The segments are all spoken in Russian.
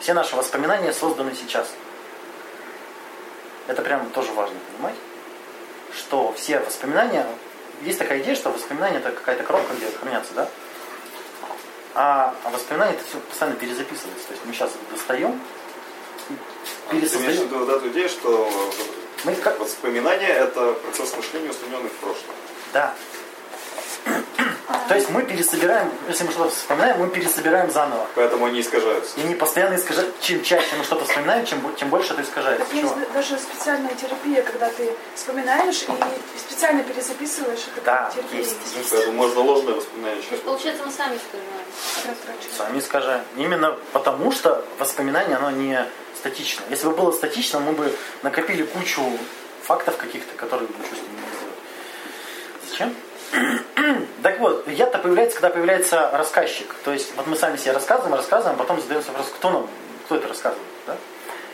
Все наши воспоминания созданы сейчас. Это прям тоже важно понимать, что все воспоминания, есть такая идея, что воспоминания это какая-то коробка, где хранятся, да? А, а воспоминания это все постоянно перезаписывается. То есть мы сейчас достаем, пересоздаем. вот эту идею, что Мы воспоминания это процесс мышления, устремленный в прошлое. Да. То есть мы пересобираем, если мы что-то вспоминаем, мы пересобираем заново. Поэтому они искажаются. И не постоянно искажать. Чем чаще мы что-то вспоминаем, чем, тем больше это искажается. Так есть даже специальная терапия, когда ты вспоминаешь и специально перезаписываешь это Да, как терапия. есть, есть. Поэтому можно ложное воспоминание То есть, получается, мы сами искажаем. Сами искажаем. Именно потому, что воспоминание, оно не статично. Если бы было статично, мы бы накопили кучу фактов каких-то, которые бы ничего с ними не сделали. Зачем? Так вот, я-то появляется, когда появляется рассказчик. То есть, вот мы сами себе рассказываем, рассказываем, а потом задаемся вопрос, кто нам, кто это рассказывает, да?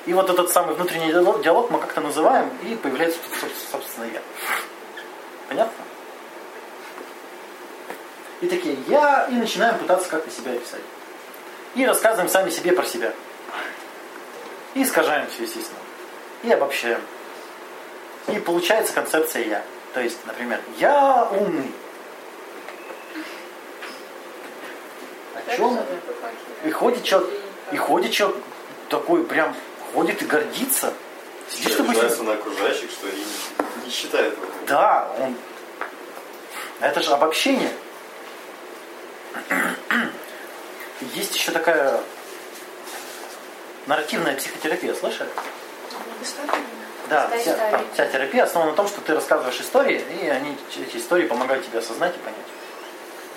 И вот этот самый внутренний диалог, диалог мы как-то называем, и появляется, собственно, я. Понятно? И такие, я, и начинаем пытаться как-то себя описать. И рассказываем сами себе про себя. И искажаем все, естественно. И обобщаем. И получается концепция я. То есть, например, я умный. О чем? И ходит человек, и ходит человек такой прям ходит и гордится. Сидишь Что, такой, обижается на окружающих, что и не, считает этого. да, он... Это же обобщение. Есть еще такая нарративная психотерапия, слышали? Да, вся, там, вся терапия основана на том, что ты рассказываешь истории, и они, эти истории помогают тебе осознать и понять.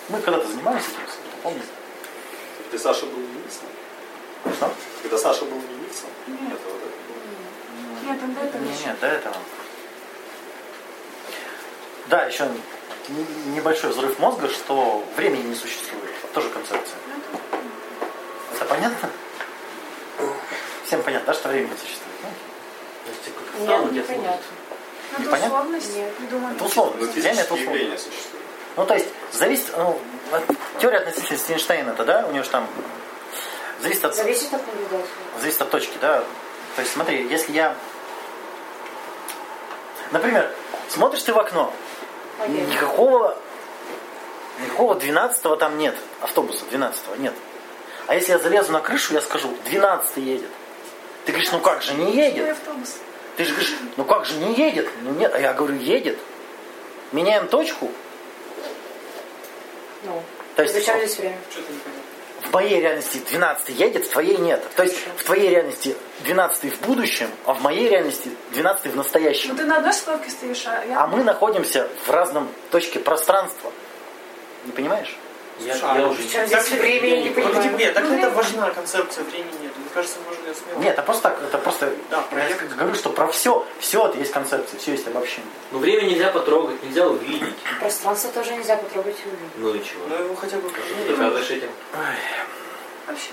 Мы когда-то занимались этим, помните? Где Саша был ленивцем. Что? Когда Саша был ленивцем. Это вот это. Нет, он до этого нет, до этого. Да, еще небольшой взрыв мозга, что времени не существует. Тоже концепция. Это понятно? Всем понятно, да, что времени не существует? Ну, Нет, непонятно. Надо Непонятно? условность. Нет. Это. Ну, Время это физические условно. явления существуют. Ну, то есть, зависит, ну, вот теория относительности Эйнштейна, это, да, у него же там зависит от, Зависит от наблюдателя. зависит от точки, да. То есть, смотри, если я, например, смотришь ты в окно, Поверь. никакого, никакого 12 там нет, автобуса 12 нет. А если я залезу на крышу, я скажу, 12 едет. Ты говоришь, ну как же не едет? автобус. Ты же говоришь, ну как же не едет? Ну нет, а я говорю, едет. Меняем точку. Ну, То есть здесь время? В моей реальности 12 едет, в твоей нет. То есть в твоей реальности 12 в будущем, а в моей реальности 12 в Ну настоящем. ты на одной остановке стоишь, а я... А мы находимся в разном точке пространства. Не понимаешь? Я, я а уже Так, здесь время, я не ну, понимаю. Нет, так это важна концепция времени нет. Мне кажется, можно ее смело. Нет, это просто так, это просто... Да, я проехать. говорю, что про все, все это есть концепция, все есть обобщение. Ну, время нельзя потрогать, нельзя увидеть. Пространство тоже нельзя потрогать и увидеть. Ну и чего? Ну его хотя бы... Ты доказываешь этим? Вообще.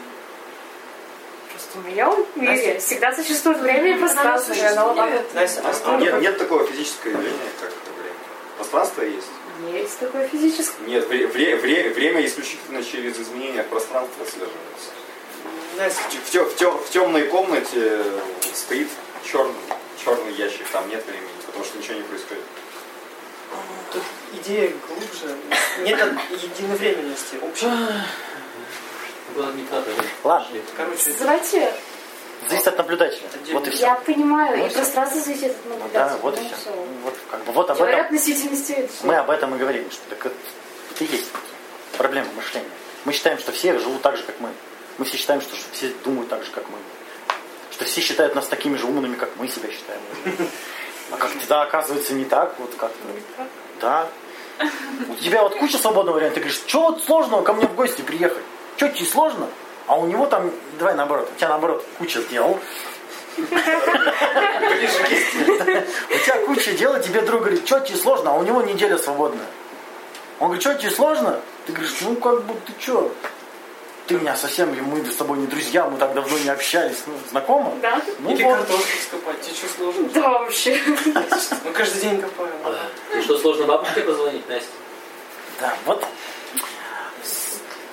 Просто в моем мире всегда существует время и пространство. и оно вот Настя, а Нет, нет такого физического явления, как время. Пространство есть. Есть такое физическое. Нет, вре- вре- вре- время исключительно через изменения пространства отслеживается. В, тё- в, темной комнате стоит черный, черный ящик, там нет времени, потому что ничего не происходит. тут идея глубже. Нет единовременности общей. Ладно, Короче, Давайте, зависит от наблюдателя. Вот и все. я понимаю, Ну, и всё. пространство зависит от Ну наблюдателя. да, вот и Ну, все. всё. Вот, как бы, вот об Теория этом относительности. это мы об этом и говорим, что так это, это и есть проблема мышления. Мы считаем, что все живут так же, как мы. Мы все считаем, что все думают так же, как мы. Что все считают нас такими же умными, как мы себя считаем. А как тогда оказывается не так, вот как-то. Да. У тебя вот куча свободного варианта. Ты говоришь, что вот сложного ко мне в гости приехать? Что тебе сложно? А у него там, давай наоборот, у тебя наоборот куча сделал. У тебя куча дел, и тебе друг говорит, что тебе сложно, а у него неделя свободная. Он говорит, что тебе сложно? Ты говоришь, ну как бы ты что? Ты меня совсем, мы с тобой не друзья, мы так давно не общались. Ну, знакомы? Да? Ну или вот. картошку скопать, тебе что сложно? Да, вообще. Мы каждый день копаем. И что, сложно бабушке позвонить, Настя? Да, вот.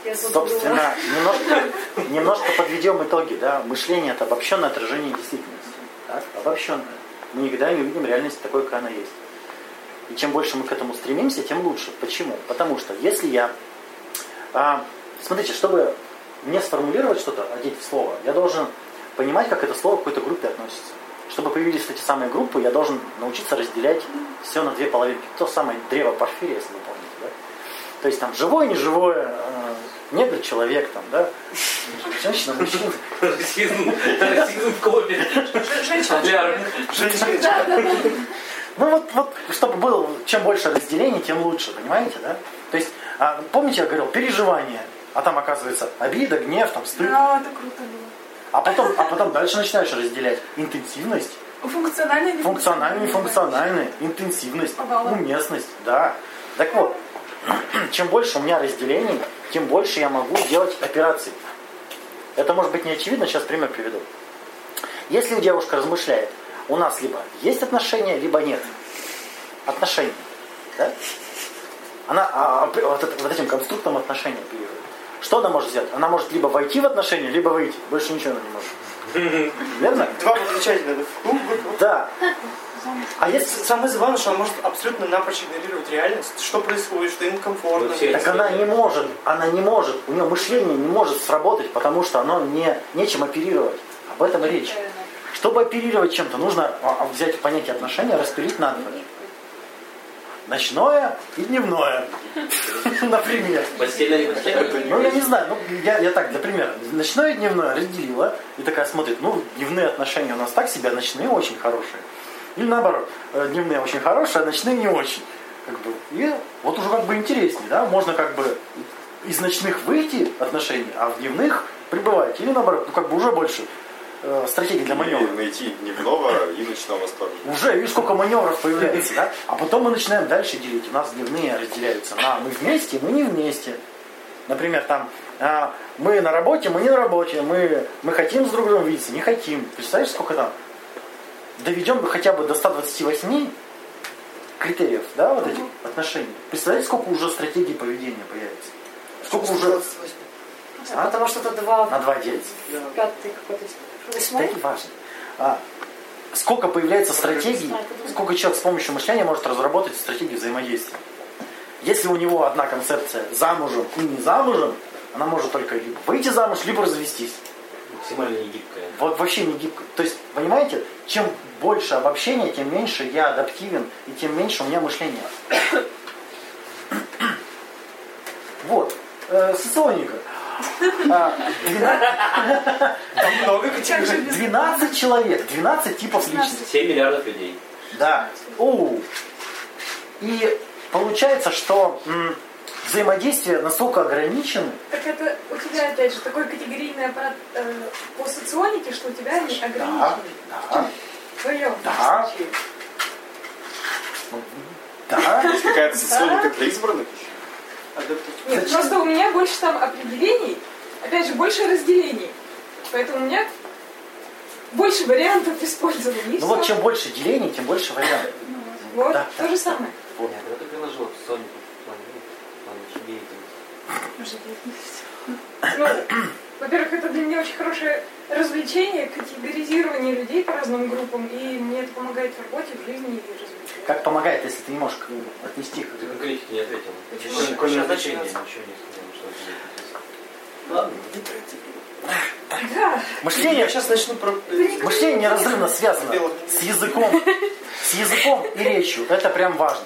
Я. Собственно, немножко, немножко подведем итоги. Да? Мышление это обобщенное отражение действительности. Так? Обобщенное. Мы никогда не увидим реальность такой, какая она есть. И чем больше мы к этому стремимся, тем лучше. Почему? Потому что если я... а, смотрите, чтобы мне сформулировать что-то, одеть в слово, я должен понимать, как это слово к какой-то группе относится. Чтобы появились эти самые группы, я должен научиться разделять все на две половинки. То самое древо Порфирия, если вы помните. Да? То есть там живое, неживое, э, негр, человек, там, да, женщина, мужчина. Расизм, расизм в клубе. Ляр. Ну вот, вот, чтобы было, чем больше разделений, тем лучше, понимаете, да? То есть, а, помните, я говорил, переживание, а там оказывается обида, гнев, там стыд. Да, это круто было. А потом, а потом дальше начинаешь разделять интенсивность, Функциональный функциональный, функциональный, интенсивность, Овала. уместность, да. Так вот, чем больше у меня разделений, тем больше я могу делать операций. Это может быть не очевидно, сейчас пример приведу. Если девушка размышляет, у нас либо есть отношения, либо нет. Отношения. Да? Она а, а, вот, вот этим конструктом отношения. Что она может сделать? Она может либо войти в отношения, либо выйти. Больше ничего она не может. Верно? Два выключателя. да. Да. А если... Самое забавное, что она может абсолютно напрочь игнорировать реальность, что происходит, что им комфортно. Так она не может, она не может, у нее мышление не может сработать, потому что оно не, нечем оперировать. Об этом и речь. Чтобы оперировать чем-то, нужно а, а, взять понятие отношения, распилить на два. Ночное и дневное. Например. Постельное постельное? Ну, я не знаю, ну, я, я так, для примера. Ночное и дневное разделила и такая смотрит, ну, дневные отношения у нас так себе, а ночные очень хорошие. Или наоборот, э, дневные очень хорошие, а ночные не очень. Как бы, и вот уже как бы интереснее, да, можно как бы из ночных выйти отношений, а в дневных пребывать. Или наоборот, ну как бы уже больше э, стратегии для маневра. Найти дневного и ночного тоже. Уже, видишь, сколько маневров появляется, да? А потом мы начинаем дальше делить. У нас дневные разделяются на мы вместе, мы не вместе. Например, там а, мы на работе, мы не на работе, мы, мы хотим с друг другом видеться, не хотим. Представляешь, сколько там? Доведем хотя бы до 128 критериев, да, вот этих отношений. Представляете, сколько уже стратегий поведения появится? Сколько уже А? Потому что это два, на два делится? пятый какой-то, Не важно. А, сколько появляется стратегий, сколько человек с помощью мышления может разработать стратегии взаимодействия. Если у него одна концепция замужем и не замужем, она может только либо выйти замуж, либо развестись. Максимально негибкая. Вот вообще не гибко. То есть, понимаете, чем больше обобщения, тем меньше я адаптивен и тем меньше у меня мышления. Вот. Э, соционика. А, 12, Там много Как же категорий. без- 12 человек, 12 типов личности. 7 миллиардов людей. Да. Оу. И получается, что взаимодействие настолько ограничено, Так это у тебя, опять же, такой категорийный аппарат э, по соционике, что у тебя они да, ограничены. да, твоем Да. случае. да. Есть какая-то соционика для избранных еще? Нет, Зачем? просто у меня больше там определений, опять же, больше разделений. Поэтому у меня больше вариантов использования. Ну вот чем больше делений, тем больше вариантов. Вот, Да, то да, же самое. Вот. Нет, это приложил в Sonic в плане, ну, в. Ну, во-первых, это для меня очень хорошее развлечение, категоризирование людей по разным группам, и мне это помогает в работе, в жизни и развитии. Как помогает, если ты не можешь отнести их? Ты конкретики не ответил. Почему? Сейчас значения, начнется. ничего не сказал, что тебе интересно. Ладно. Да, Мышление, Я сейчас начну про... мышление неразрывно связано с языком, с языком и речью. Это прям важно.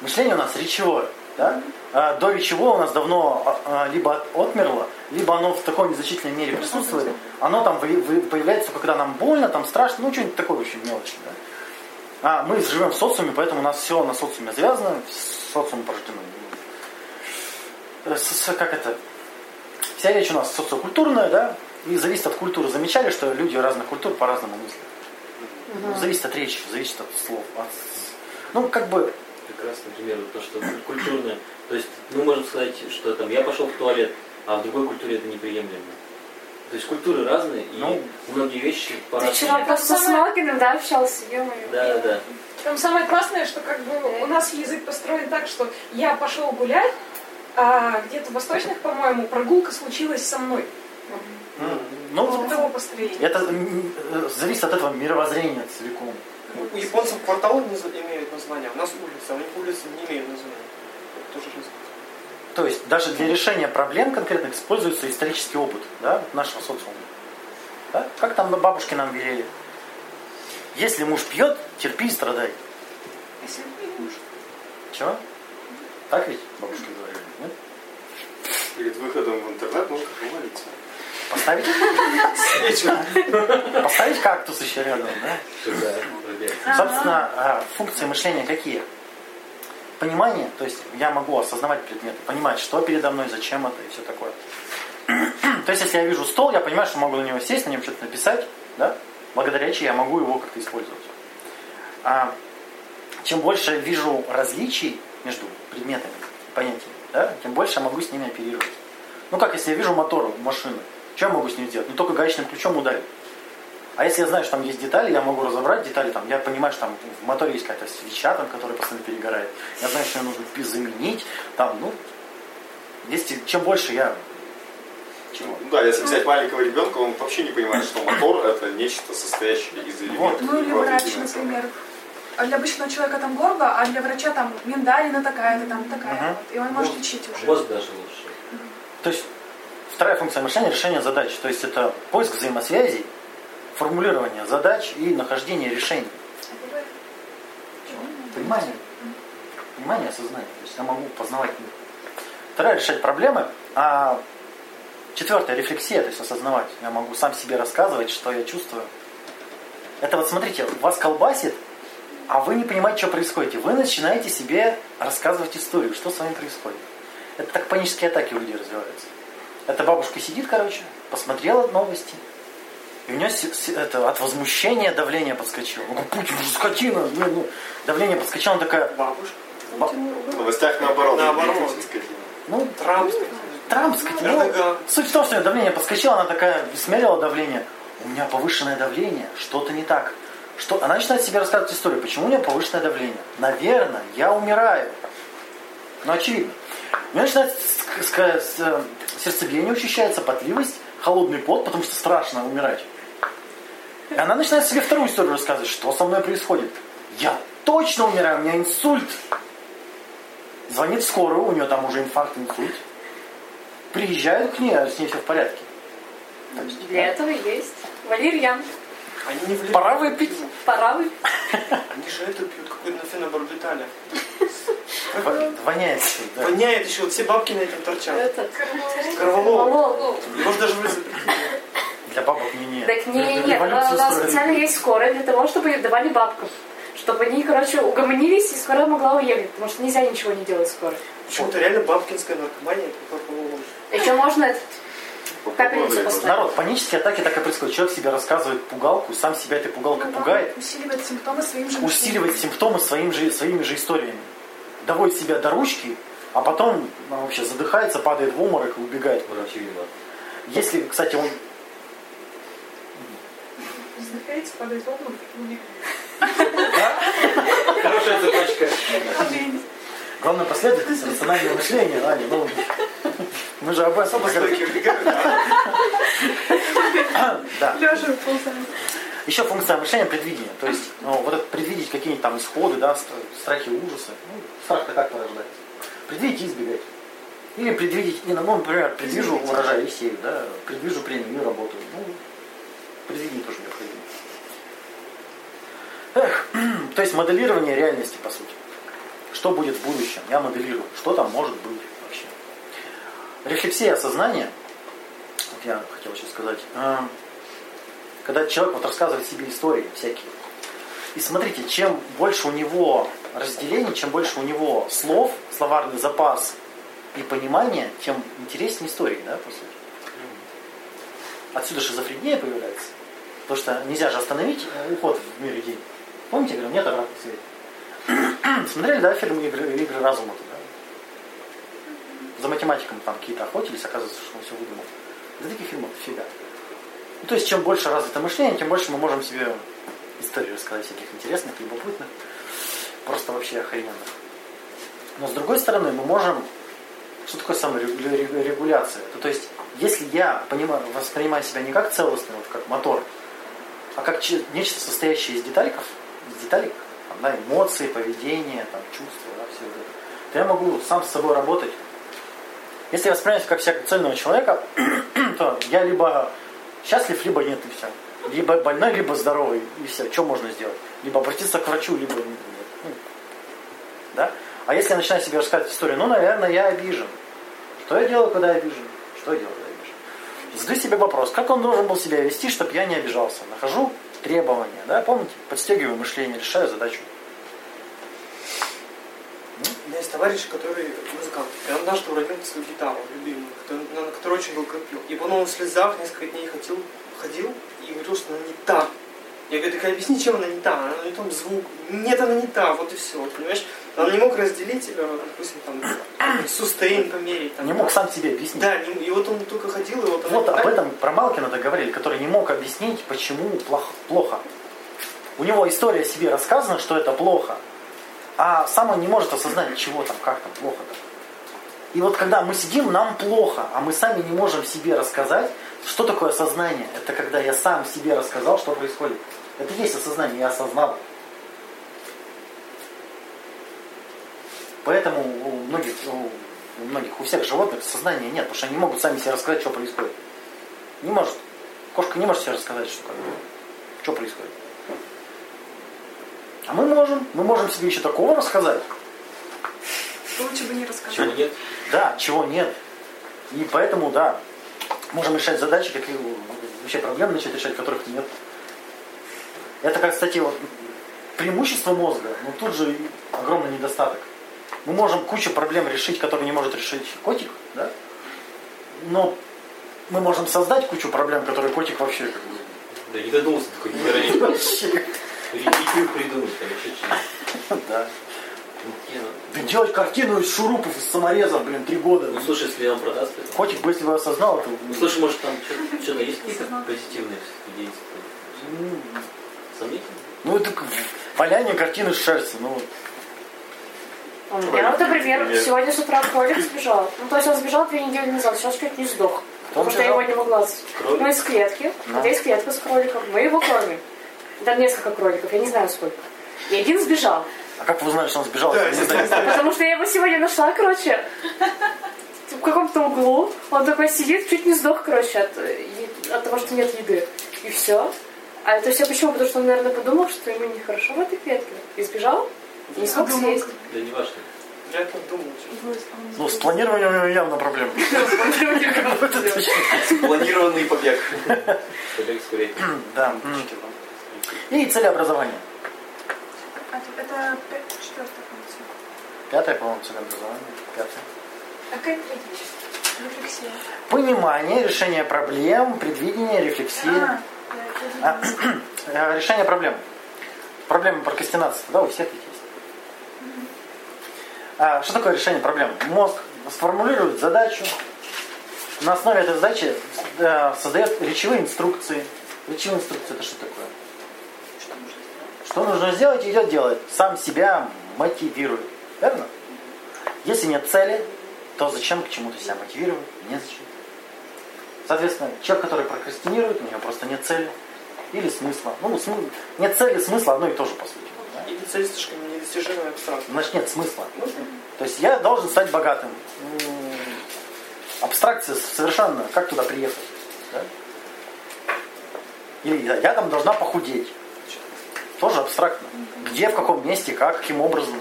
Мышление у нас речевое. Да? А до речевого у нас давно а, а, либо отмерло, либо оно в такой незначительной мере присутствует. Оно там появляется, когда нам больно, там страшно, ну что-нибудь такое очень мелочное. Да? А мы живем в социуме, поэтому у нас все на социуме завязано, социум порождено. Э, с- Как это? Вся речь у нас социокультурная, да, и зависит от культуры. Замечали, что люди разных культур по-разному мыслят? Ну, Зависит от речи, зависит от слов. от- Ну, как бы, Прекрасный пример, вот то, что культурное. То есть мы можем сказать, что там я пошел в туалет, а в другой культуре это неприемлемо. То есть культуры разные, и Ну, многие вещи Ты по-разному. вчера просто с Малкиным, да, общался, ё-моё. Да, да, да. там самое классное, что как бы у нас язык построен так, что я пошел гулять, А где-то в восточных, по-моему, прогулка случилась со мной. Ну, это э, зависит от этого мировоззрения целиком. У японцев кварталы имеют название, а у нас улицы, а у них улицы не имеют названия. Это тоже разница. То есть даже для решения проблем конкретных используется исторический опыт да, нашего социума. Да? Как там бабушки нам велели? Если муж пьет, терпи и страдай. Если муж. Чего? Так ведь бабушки говорили? Нет? Перед выходом в интернет нужно помолиться. Поставить? Поставить кактус еще рядом, да? Пробег. Собственно, а, функции мышления какие? Понимание, то есть я могу осознавать предметы, понимать, что передо мной, зачем это и все такое. То есть, если я вижу стол, я понимаю, что могу на него сесть, на нем что-то написать, да? благодаря чему я могу его как-то использовать. А чем больше вижу различий между предметами, понятиями, да, тем больше я могу с ними оперировать. Ну как, если я вижу мотор машины, что я могу с ним сделать? Ну только гаечным ключом ударить. А если я знаю, что там есть детали, я могу разобрать детали, там, я понимаю, что там в моторе есть какая-то свеча, там, которая постоянно перегорает. Я знаю, что ее нужно заменить. Там, ну, если, чем больше я... Чего? Ну да, если взять маленького ребенка, он вообще не понимает, что мотор это нечто состоящее из элементов. Ну или врач, например. А для обычного человека там горло, а для врача там миндалина такая-то, там такая. Мгм. Вот. И он может лечить уже. Мозг даже лучше. То есть вторая функция мышления – решение задач. То есть это поиск взаимосвязей, формулирование задач и нахождение решений. Понимание. Понимание, осознание. То есть я могу познавать мир. Вторая – решать проблемы. А четвертая – рефлексия, то есть осознавать. Я могу сам себе рассказывать, что я чувствую. Это вот смотрите, вас колбасит, а вы не понимаете, что происходит. Вы начинаете себе рассказывать историю, что с вами происходит. Это так панические атаки у людей развиваются. Эта бабушка сидит, короче, посмотрела новости. И у с- это, от возмущения давление подскочило. Ну, Путин же скотина. Ну, ну, давление подскочило, она такая, Бабушка. ба- В новостях наоборот. Наоборот. Путин скотина. ну, Трамп. Трамп скотина. Ну. Суть в том, что давление подскочило, она такая смерила давление. У меня повышенное давление, что-то не так. Что? Она начинает себе рассказывать историю, почему у нее повышенное давление. Наверное, я умираю. Ну, очевидно. У нее начинает э, сердцебиение учащается, потливость, холодный пот, потому что страшно умирать. И она начинает себе вторую историю рассказывать, что со мной происходит. Я точно умираю, у меня инсульт. Звонит в скорую, у нее там уже инфаркт, инсульт. Приезжают к ней, а с ней все в порядке. Есть, Для этого есть валерьян. Они не влияют. Пора выпить. Пора вы. Они же это пьют, какой-то фенобарбитале. Воняет да. Воняет еще, вот все бабки на этом торчат. Этот. Корвалол. Может даже вы Для бабок не не. Так не, нет, Революцию у нас специально есть скорая для того, чтобы давали бабкам. Чтобы они, короче, угомонились, и скорая могла уехать. Потому что нельзя ничего не делать скоро. Почему-то реально бабкинская наркомания. Еще можно капельницу поставить. Народ, панические атаки так и происходят. Человек себе рассказывает пугалку, сам себя этой пугалкой Ну пугает, Усиливает симптомы своим же усиливает симптомы своим же, своими же историями. Доводит себя до ручки, а потом ну, вообще задыхается, падает в обморок и убегает. Виноваты. Если, кстати, он Вздыхаете, падает в обморок и убегает. Хорошая цепочка. главное последовательность, рациональное мышление, Аня, ну, мы же об особо? Да. Лежа. Еще функция мышления предвидения. То есть, ну, вот это предвидеть какие-нибудь там исходы, да, стра- страхи, ужасы. Ну, страх-то как порождается? Предвидеть и избегать. Или предвидеть, не, ну, например, предвижу урожай и сею, да, предвижу премию и работаю. Ну, предвидение тоже необходимо. Эх, то есть моделирование реальности, по сути. Что будет в будущем? Я моделирую. Что там может быть вообще? Рефлексия сознания, вот я хотел сейчас сказать, а, когда человек вот рассказывает себе истории всякие. И смотрите, чем больше у него разделений, чем больше у него слов, словарный запас и понимания, тем интереснее истории, да, по сути. Отсюда шизофрения появляется. Потому что нельзя же остановить э, уход в мир идей. Помните, я говорю, нет обратной связи. Смотрели, да, фильм «Игры, игры разума»? Да? За математиком там какие-то охотились, оказывается, что он все выдумал. За таких фильмов дофига. Ну, то есть, чем больше развито мышление, тем больше мы можем себе истории рассказать всяких интересных, любопытных, просто вообще охрененных. Но с другой стороны, мы можем Что такое саморегуляция? То, то есть, если я понимаю, воспринимаю себя не как целостный, вот как мотор, а как нечто состоящее из детальков, из деталек, там, да, эмоции, поведение, там, чувства, да, все это, то я могу сам с собой работать. Если я воспринимаю себя как как цельного человека, то я либо счастлив, либо нет, и все. Либо больной, либо здоровый, и все. Что можно сделать? Либо обратиться к врачу, либо нет. Ну, Да? А если я начинаю себе рассказывать историю, ну, наверное, я обижен. Что я делаю, когда я обижен? Что я делаю, когда я обижен? Задаю себе вопрос, как он должен был себя вести, чтобы я не обижался? Нахожу требования, да, помните? Подстегиваю мышление, решаю задачу. У меня есть товарищ, который музыкант. И он однажды уронил свою гитару любимую, который- на которой очень долго пил. И потом он в слезах несколько дней ходил, ходил и говорил, что она не та. Я говорю, так объясни, чем она не та. Она не том звук. Нет, она не та, вот и все. Понимаешь? Он не мог разделить, допустим, там, сустейн померить. Там, Не мог сам себе объяснить. Да, и вот он только ходил, и вот Вот об этом про Малкина договорили, который не мог объяснить, почему плохо. плохо. У него история себе рассказана, что это плохо, а сам он не может осознать, чего там, как там плохо-то. И вот когда мы сидим, нам плохо, а мы сами не можем себе рассказать, что такое осознание. Это когда я сам себе рассказал, что происходит. Это есть осознание, я осознал. Поэтому у многих, у, многих, у всех животных сознания нет, потому что они не могут сами себе рассказать, что происходит. Не может. Кошка не может себе рассказать, что, как, что происходит. А мы можем. Мы можем себе еще такого рассказать. Лучше бы не рассказать. Чего нет? Да, чего нет. И поэтому, да, можем решать задачи, какие вообще проблемы начать решать, которых нет. Это, как, кстати, вот, преимущество мозга, но тут же огромный недостаток. Мы можем кучу проблем решить, которые не может решить котик, да? Но мы можем создать кучу проблем, которые котик вообще как бы, Да не додумался такой героин. вообще, Репетитив придумать, еще что-нибудь. да. Ну, Да делать картину из шурупов, из саморезов, блин, три года. Ну слушай, если он продаст это. Котик бы, если бы осознал, это... Ну слушай, может там что- что-то есть какие-то позитивные идеи? Сомнительно? Ну, это валяние картины с шерсти. Ну, Меня, вот, например, сегодня с утра кролик сбежал. Ну, то есть он сбежал две недели назад, сейчас чуть не сдох. Потому что я его не могла... Кролик? Ну, из клетки. Ну. Вот есть клетка с кроликом. Мы его кормим. Там несколько кроликов, я не знаю сколько. И один сбежал. а как вы узнали, что он сбежал? Потому что я его сегодня нашла, короче, в каком-то углу. Он такой сидит, чуть не сдох, короче, от, от того, что нет еды. И все. А это все почему? Потому что он, наверное, подумал, что ему нехорошо в этой клетке. И сбежал. Не смог съесть. Да не важно. Я думал. честно. Ну, с планированием явно проблемы. Точно. Планированный побег. Побег с курятником. Да. И целеобразование. А это четвертая функция. Пятое, по-моему, целеобразование. Пятое. А какая третья? Рефлексия. Понимание, решение проблем, предвидение, рефлексия. А, э, Решение проблем. Проблема прокрастинации, да, у всех. А, что такое решение проблем? Мозг сформулирует задачу, на основе этой задачи э, создает речевые инструкции. Речевые инструкции это что такое? Что нужно сделать, идет делать. Сам себя мотивирует. Верно? Если нет цели, то зачем к чему-то себя мотивировать? Незачем. Соответственно, человек, который прокрастинирует, у него просто нет цели или смысла. Ну, смы- нет цели, смысла одно и то же, по сути. да? Или цель слишком недостижимая абстрактная. Значит, нет смысла. Ну, То есть я должен стать богатым. Абстракция совершенно, как туда приехать? да? Или я, я там должна похудеть. Тоже абстрактно. Где, в каком месте, как, каким образом.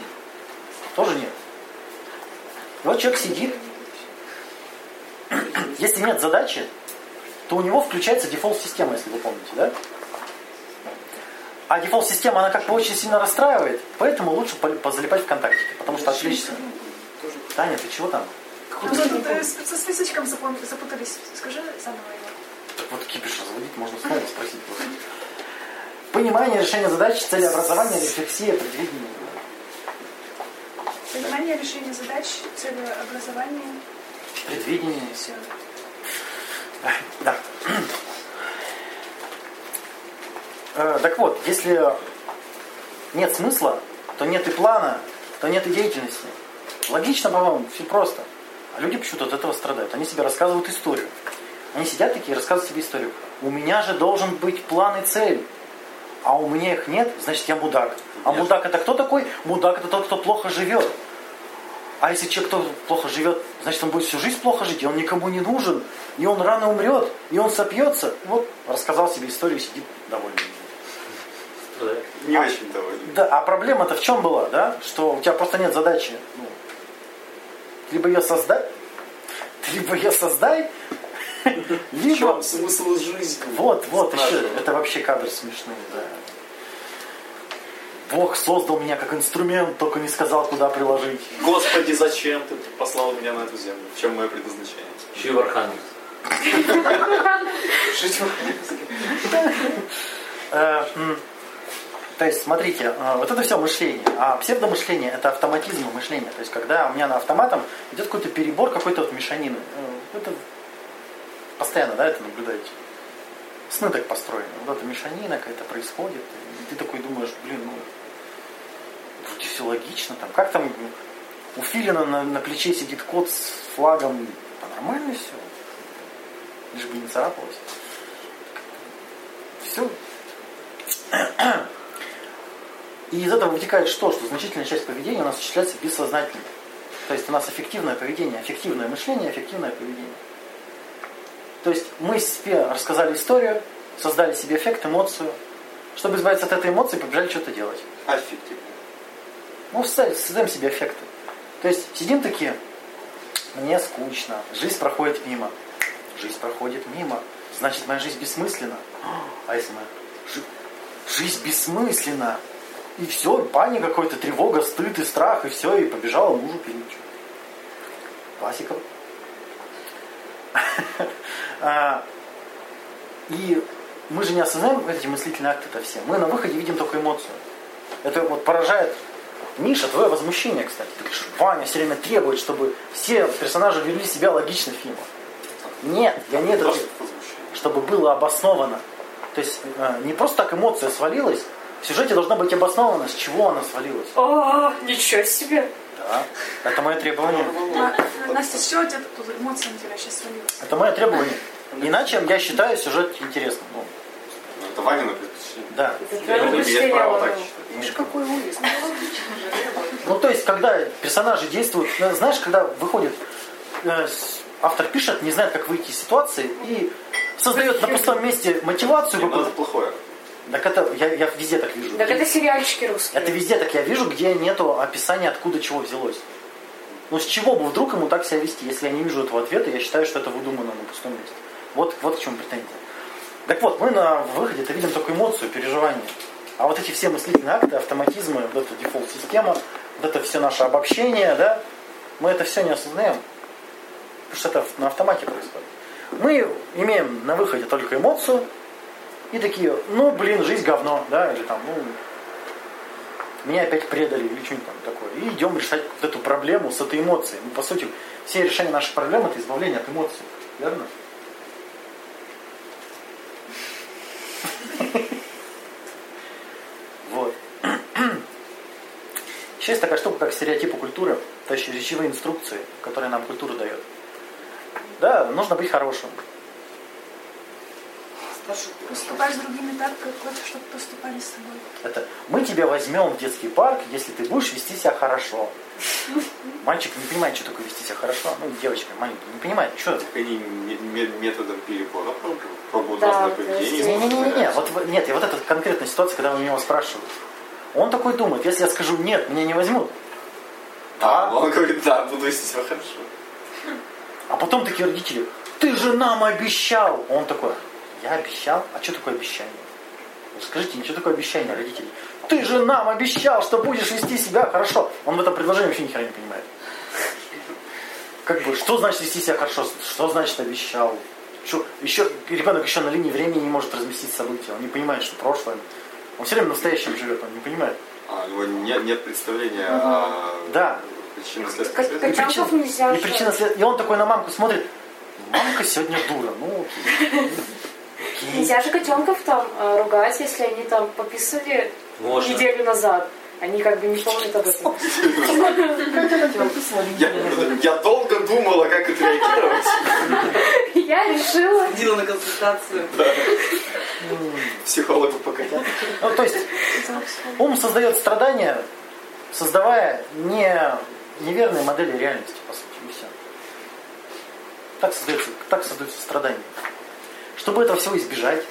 Тоже нет. И вот человек сидит. Если нет задачи, то у него включается дефолт-система, если вы помните, да? А дефолт-система, она как-то очень сильно расстраивает, поэтому лучше по- позалипать ВКонтактике, потому что отвлечься. Таня, ты чего там? Ну, со списочком запутались. Скажи заново его. Так вот кипиш разводить можно снова спросить просто. Понимание, решение задач, целеобразование, рефлексия, предвидение. Понимание решения задач, целеобразование, Предвидение. все. Да. Э, Так вот, если нет смысла, то нет и плана, то нет и деятельности. Логично, по-моему, все просто. А люди почему-то от этого страдают. Они себе рассказывают историю. Они сидят такие и рассказывают себе историю. У меня же должен быть план и цель. А у меня их нет, значит я мудак. А Нет. мудак это кто такой? Мудак это тот, кто плохо живет. А если человек кто плохо живет, значит он будет всю жизнь плохо жить, и он никому не нужен, и он рано умрет, и он сопьется. Вот, рассказал себе историю, сидит довольный. Да. Не очень довольны. Да, а проблема-то в чем была, да? Что у тебя просто нет задачи. ну, либо ее создать, либо ее создай, В либо... чем смысл жизни? Вот, вот, еще, это вообще кадр смешной, да. Бог создал меня как инструмент, только не сказал, куда приложить. Господи, зачем ты послал меня на эту землю? В чем мое предназначение? Еще и в Архангельск. Жить в Архангельске. То есть, смотрите, э, вот это все мышление. А псевдомышление – это автоматизм мышления. То есть, когда у меня на автоматом идет какой-то перебор, какой-то вот мешанины. Э, Это постоянно, да, это наблюдаете. Сны так построены. Вот эта мешанина какая-то происходит. И ты такой думаешь, блин, ну, вроде все логично. Там, как там у Филина на, на плече сидит кот с флагом. Да нормально все. Лишь бы не царапалось. Все и из этого вытекает что? Что значительная часть поведения у нас осуществляется бессознательно. То есть у нас эффективное поведение, эффективное мышление, эффективное поведение. То есть мы себе рассказали историю, создали себе эффект, эмоцию. Чтобы избавиться от этой эмоции, побежали что-то делать. Аффективно. Ну, создаем себе эффекты. То есть сидим такие, мне скучно, жизнь проходит мимо. Жизнь проходит мимо. Значит, моя жизнь бессмысленна. А если моя жи- жизнь бессмысленна? И все, паника какой-то, тревога, стыд и страх, и все, и побежала мужу пилить. Классика. А, И мы же не осознаем эти мыслительные акты это все. Мы на выходе видим только эмоцию. Это вот поражает Миша, твое возмущение, кстати. Ты говоришь, Ваня все время требует, чтобы все персонажи вели себя логично в фильмах. Нет, я не это. Чтобы было обосновано. То есть э, не просто так эмоция свалилась, в сюжете должна быть обоснована, с чего она свалилась. О, ничего себе. Да, это мое требование. На- Настя, с чего у тебя тут эмоция на тебя сейчас свалилась? Это мое требование. Иначе я считаю сюжет интересным. Ну, Ну, Это Ванина предпочтение. да. Это Я твое не имею мышление, права так. Видишь, какой ужас. Ну, то есть, когда персонажи действуют, э, знаешь, когда выходит, э, автор пишет, не знает, как выйти из ситуации, и создает на пустом месте мотивацию какую-то. плохое. Так это, я, я везде так вижу. Так это сериальчики русские. Это везде так я вижу, где нету описания, откуда чего взялось. Ну, с чего бы вдруг ему так себя вести? Если я не вижу этого ответа, я считаю, что это выдумано на пустом месте. Вот, вот к чему претензия. Так вот, мы на выходе это видим только эмоцию, переживание. А вот эти все мыслительные акты, автоматизмы, вот эта дефолт-система, вот это все наше обобщение, да, мы это все не осознаем. Потому что это на автомате происходит. Мы имеем на выходе только эмоцию, и такие, ну, блин, жизнь говно, да, или там, ну, меня опять предали, или что-нибудь там такое. И идем решать вот эту проблему с этой эмоцией. Ну, по сути, все решения наших проблем это избавление от эмоций. Верно? Вот. Еще есть такая штука, как стереотипы культуры, то есть речевые инструкции, которые нам культура дает. Да, нужно быть хорошим. Поступай с другими так, как хочешь, чтобы поступали с тобой. Это мы тебя возьмем в детский парк, если ты будешь вести себя хорошо. Мальчик не понимает, что такое вести себя хорошо. Ну, девочка маленькая не понимает, что это. Так они ме- ме- методом перебора пробуют, Да, и Не-не-не-не, смотрят. вот нет, и вот эта конкретная ситуация, когда вы меня спрашивают. Он такой думает, если я скажу нет, меня не возьмут. А, он говорит, да, буду вести себя хорошо. А потом такие родители, ты же нам обещал. Он такой, я обещал? А что такое обещание? Вот Скажите, мне, что такое обещание, родители? Ты же нам обещал, что будешь вести себя хорошо. Он в этом предложении вообще ни хера не понимает. Как бы, что значит вести себя хорошо? Что значит обещал? Что, еще, ребенок еще на линии времени не может разместить события. Он не понимает, что прошлое. Он все время настоящим живет, он не понимает. А, у него нет, нет представления о Да. причинно-следственной Как- связи. И, нельзя и причина И он такой на мамку смотрит. Мамка сегодня дура. Ну, окей. Нельзя же котенков там э, ругать, если они там пописали Можно. неделю назад. Они как бы не помнят об этом. Я, я долго думала, как отреагировать. Я решила. Ходила на консультацию. Психологу по котятам. Ну, то есть, ум создает страдания, создавая не неверные модели реальности, по сути, и все. Так создается, так создаются страдания. Чтобы этого всего избежать,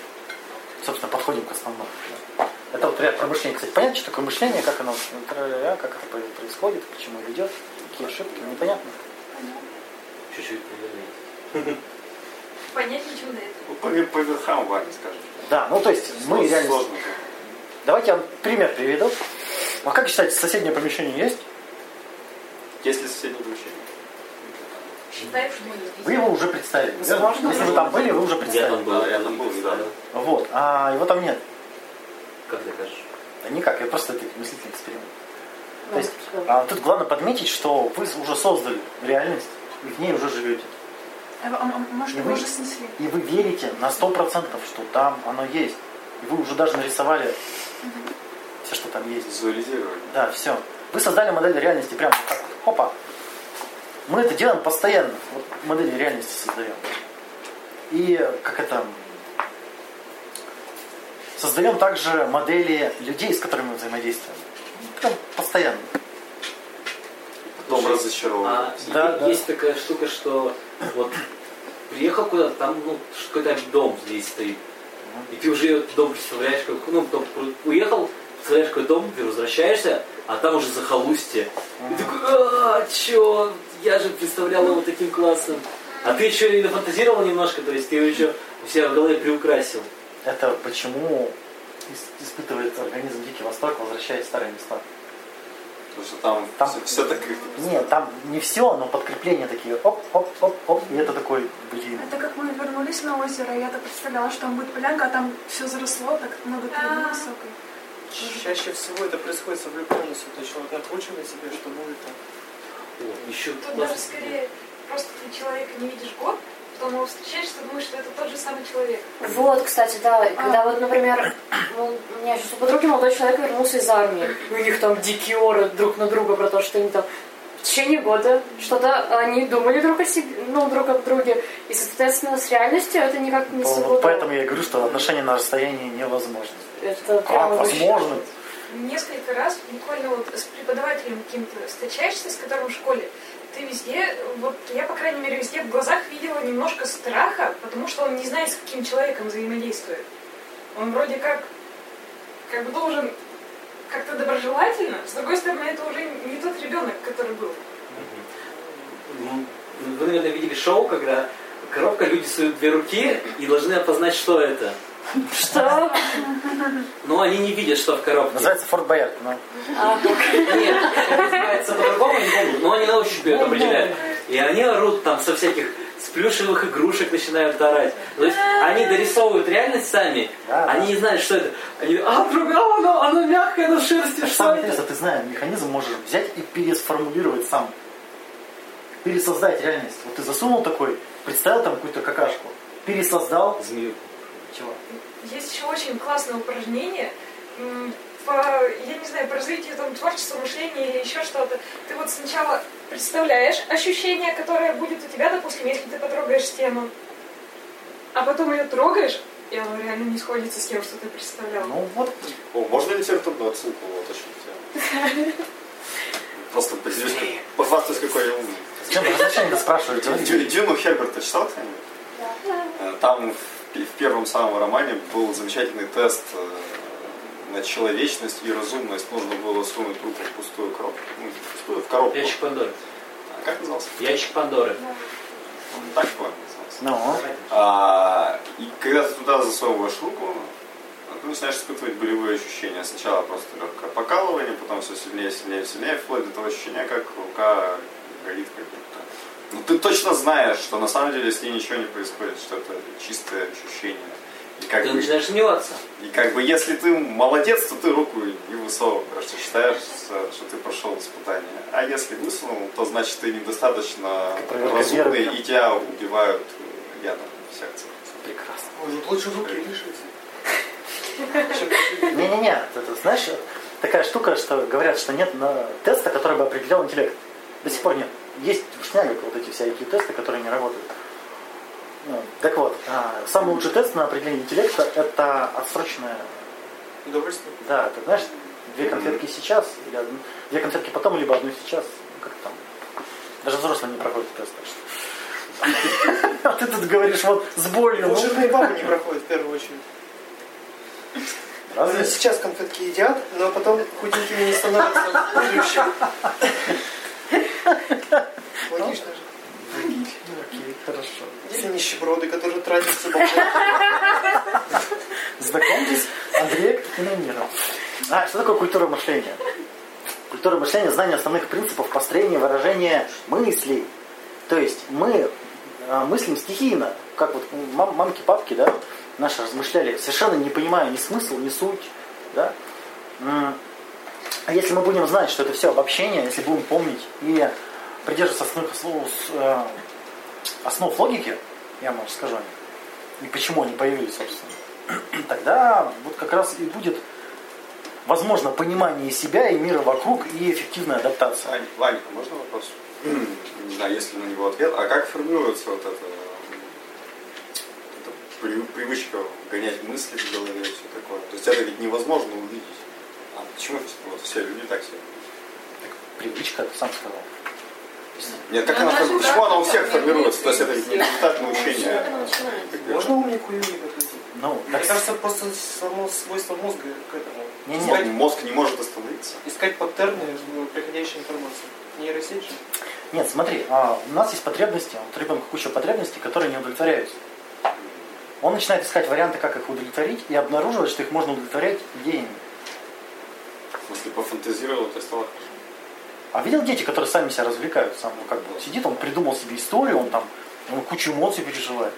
собственно, подходим к основному. Это вот ряд про мышление. Кстати, понятно, что такое мышление, как оно, как это происходит, почему идет, какие ошибки, непонятно. Чуть-чуть. Понять ничего до этого. По, верхам Ваня скажет. Да, ну то есть мы Сложно. реально... Давайте я вам пример приведу. А как считаете, соседнее помещение есть? Есть ли соседнее помещение? Считаем, что мы есть. Вы его уже представили. Возможно. Если вы там были, вы уже Я представили. там был. Да, я там был недавно. Вот. А его там нет. Как докажешь? Да никак, я просто это мыслительный эксперимент. То Да, есть, что? а, тут главное подметить, что вы уже создали реальность, и в ней уже живете. А, а, а, Может, И вы- уже снесли? И вы верите на 100%, что там оно есть. И вы уже даже нарисовали все, что там есть. Визуализировали. Да, все. Вы создали модель реальности прямо так. вот. Опа. Мы это делаем постоянно. Вот модели реальности создаем. И как это... Создаем также модели людей, с которыми мы взаимодействуем. Прям постоянно. Потом Слушай, разочаровывали. А да. есть такая штука, что вот приехал куда-то, там ну, какой-то дом здесь стоит. И ты уже этот дом представляешь, как, ну, потом уехал, представляешь, какой дом, ты возвращаешься, а там уже захолустье. И такой, а, чё, я же представлял его таким классным. А ты еще и нафантазировал немножко, то есть ты его еще у себя в голове приукрасил. Это почему ис- испытывает организм Дикий Восток, возвращаясь в старые места. Потому что там, Там- все, все так Нет, там не все, но подкрепления такие оп-оп-оп-оп. И это такой, блин. Это как мы вернулись на озеро, я-то представляла, что там будет полянка, а там все заросло, так много травы высокой. Чаще всего это происходит со влюбленностью. То есть человек накручивает себе, что будет там. Вот, еще Тут классно. даже скорее просто ты человека не видишь год, потом его встречаешь, ты думаешь, что это тот же самый человек. Вот, кстати, да, когда вот, например, ну, у меня сейчас у подруги молодой человек вернулся из армии, и у них там дикие оры друг на друга про то, что они там в течение года что-то они думали друг о себе, ну, друг об друге, и, соответственно, с реальностью это никак не Вот совпадало. поэтому я и говорю, что отношения на расстоянии невозможно. Это прямо вообще- возможно? Несколько раз буквально вот с преподавателем каким-то встречаешься, с которым в школе, ты везде, вот я, по крайней мере, везде в глазах видела немножко страха, потому что он не знает, с каким человеком взаимодействует. Он вроде как, как бы должен как-то доброжелательно, с другой стороны, это уже не тот ребенок, который был. М, Вы, наверное, видели шоу, когда коробка, люди суют две руки и должны опознать, что это. Что? Но они не видят, что в коробке. Называется Форт Боярд. Ну, Нет, это называется по-другому, не помню. Но они на ощупь это определяют. И они орут там со всяких с плюшевых игрушек начинают орать. То есть они дорисовывают реальность сами. Да, да. Они не знают, что это. Они, а, а, оно, оно мягкое, оно в шерсти, Это что самое это? интересное, ты знаешь, механизм можешь взять и пересформулировать сам. Пересоздать реальность. Вот ты засунул такой, представил там какую-то какашку, пересоздал. Змею. Чего? Есть еще очень классное упражнение по, я не знаю, по развитию там, творчества, мышления или еще что-то. Ты вот сначала представляешь ощущение, которое будет у тебя, допустим, если ты потрогаешь стену, а потом ее трогаешь, и оно реально не сходится с тем, что ты представлял. Ну вот, О, можно ли литературную отсылку уточнить? Просто похвастаюсь, какой я умный. зачем вы спрашиваете? Дюну Херберта читал кто-нибудь? Э, Там в пи- в первом самом романе был замечательный тест э, на человечность и разумность. Нужно было сунуть руку в пустую коробку. Ну, в пустую, в коробку. Ящик Пандоры. А Как назывался? Ящик Пандоры. Он так, по-моему, назывался. Ну, А, и когда ты туда засовываешь руку, ты начинаешь испытывать болевые ощущения. Сначала просто легкое покалывание, потом все сильнее, сильнее, сильнее, вплоть до того ощущения, как рука горит как Но ты точно знаешь, что на самом деле с ней ничего не происходит, что это чистое ощущение. И как, Ты бы, начинаешь сомневаться. и как бы если ты молодец, то ты руку не высовываешь, ты считаешь, что ты прошел испытание. А если высунул, то значит ты недостаточно Проверка разумный, и тебя убивают ядом в сердце. прекрасно. Может, лучше руки лишить. Не-не-не, это, знаешь, такая штука, что говорят, что нет теста, который бы определял интеллект. До сих пор нет. Есть в шнягах вот эти всякие тесты, которые не работают. Ну, так вот, а, самый лучший тест на определение интеллекта это отсроченное Удовольствие. Да, ты знаешь, две конфетки сейчас, или одну- две конфетки потом, либо одну сейчас. Ну, как там. Даже взрослые не проходят тест. что. А ты тут говоришь вот с болью. У ну, бабы не проходят в первую очередь. разве? Сейчас конфетки едят, но потом худенькими не становятся. Логично же. Окей, хорошо. Или нищеброды, которые тратятся бабой. Знакомьтесь, Андрей Киномиров. А, что такое культура мышления? Культура мышления – знание основных принципов построения выражения мыслей. То есть мы а, мыслим стихийно, как вот мам- мамки, папки, да, наши размышляли, совершенно не понимая ни смысл, ни суть, да. А если мы будем знать, что это все обобщение, если будем помнить и придерживаться основных основ, с- э, основ логики, я вам них, и почему они появились, собственно, тогда вот как раз и будет возможно понимание себя и мира вокруг и эффективная адаптация. Ваня, Ваня, можно вопрос? Не знаю, есть ли на него ответ. А как формируется вот эта, эта при- привычка гонять мысли в голове и все такое? То есть это ведь невозможно увидеть. А почему вот все люди так себя? Так, привычка, ты сам сказал. Нет, как Ну, она, она же почему она у всех формируется? То есть это не результат научения. Можно умнику и найти? Ну, Мне так, кажется, просто само свойство мозга к этому. Не, не. Искать, Мозг не может остановиться. искать паттерны приходящей информации. Нейросеть же. нет, смотри, а, у нас есть потребности, вот у ребенка куча потребностей, которые не удовлетворяются. Он начинает искать варианты, как их удовлетворить, и обнаруживает, что их можно удовлетворять идеями. Смысле, пофантазировал, это стало хорошо. А видел дети, которые сами себя развлекают? Сам, ну, как бы, вот сидит, он придумал себе историю, он там он кучу эмоций переживает.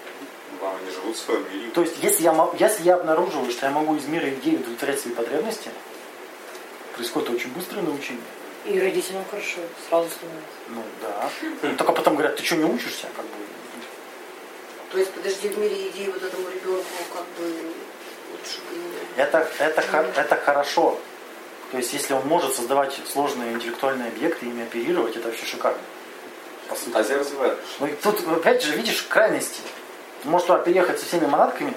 Вам они живут в своем мире. То есть, если я, если я обнаруживаю, что я могу из мира идей удовлетворять свои потребности, происходит очень быстрое научение. И родителям хорошо, сразу становится. Ну да. Только потом говорят, ты что, не учишься? Как бы. То есть, подожди, в мире идей вот этому ребенку как бы лучше бы не... Это, это, это хорошо. То есть, если он может создавать сложные интеллектуальные объекты, ими оперировать, это вообще шикарно. По сути. Фантазия развивает. Ну и тут, опять же, видишь крайности. Ты можешь туда переехать со всеми манатками,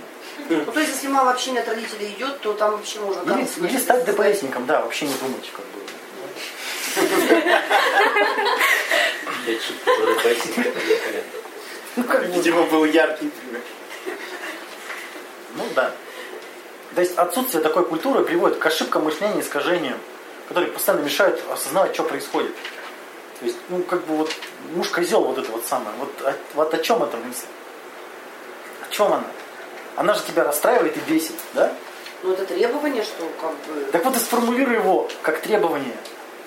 Ну, то есть, если мало общения от родителей идет, то там вообще можно... или, там или стать ДПСником, да, вообще не думать, как бы. Пять шуток, которые пояснили, поехали. Ну, как бы, Видимо, был яркий пример. Ну да. То есть отсутствие такой культуры приводит к ошибкам мышления, искажениям, которые постоянно мешают осознавать, что происходит. То есть, ну, как бы вот муж козел вот это вот самое. Вот, о- вот о чем эта мысль? О чем она? Она же тебя расстраивает и бесит, да? Ну, это требование, что как бы... Так вот и сформулируй его как требование.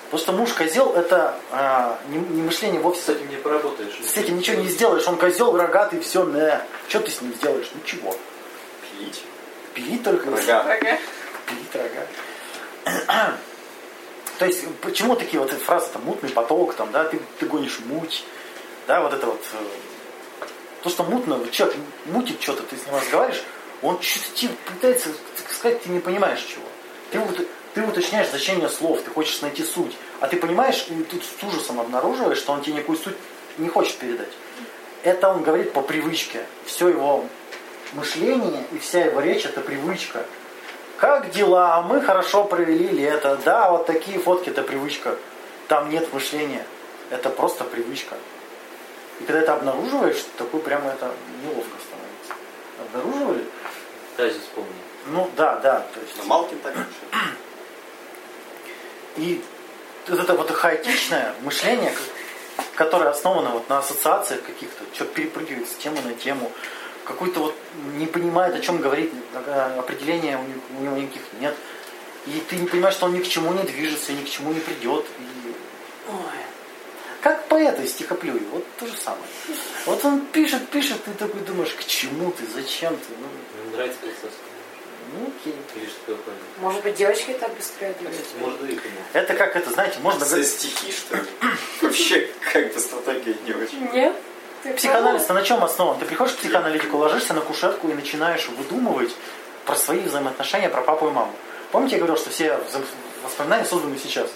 Потому что муж козел это а, не, не мышление вовсе. С этим не поработаешь. С этим ничего не сделаешь. Он козел, рогатый, все, не. Что ты с ним сделаешь? Ничего. Пилить. Пилить только. Рога. Пилить рога. То есть, почему такие вот эти фразы, там, мутный поток, там, да, ты, ты гонишь муть, да, вот это вот, э, то, что мутно, человек мутит что-то, ты с ним разговариваешь, он что-то тебе пытается сказать, ты не понимаешь чего. Ты, вот- ты уточняешь значение слов, ты хочешь найти суть, а ты понимаешь, и тут с ужасом обнаруживаешь, что он тебе никакую суть не хочет передать. Это он говорит по привычке. Все его мышление и вся его речь это привычка. Как дела? Мы хорошо провели лето. Да, вот такие фотки это привычка. Там нет мышления. Это просто привычка. И когда это обнаруживаешь, такой прямо это неловко становится. Обнаруживали? Тазис помню. Ну да, да. То есть, Но Малкин так и вот это вот хаотичное мышление, которое основано вот на ассоциациях каких-то, что перепрыгивает с темы на тему, какой-то вот не понимает, о чем говорит, определения у него, никаких нет. И ты не понимаешь, что он ни к чему не движется, ни к чему не придет. И... Ой. Как поэты стихоплюи, вот то же самое. Вот он пишет, пишет, ты такой думаешь, к чему ты, зачем ты? Ну, Мне нравится Пилсудский. ну окей. Или что такое? Может быть, девочки так быстрее двигаются? Может, и. Это как это, знаете, можно За стихи, что ли? Вообще, как бы стратегия не очень. Нет? Ты Психоанализ на чем основан? Ты приходишь к психоаналитику, ложишься на кушетку и начинаешь выдумывать про свои взаимоотношения, про папу и маму. Помните, я говорил, что все воспоминания созданы сейчас.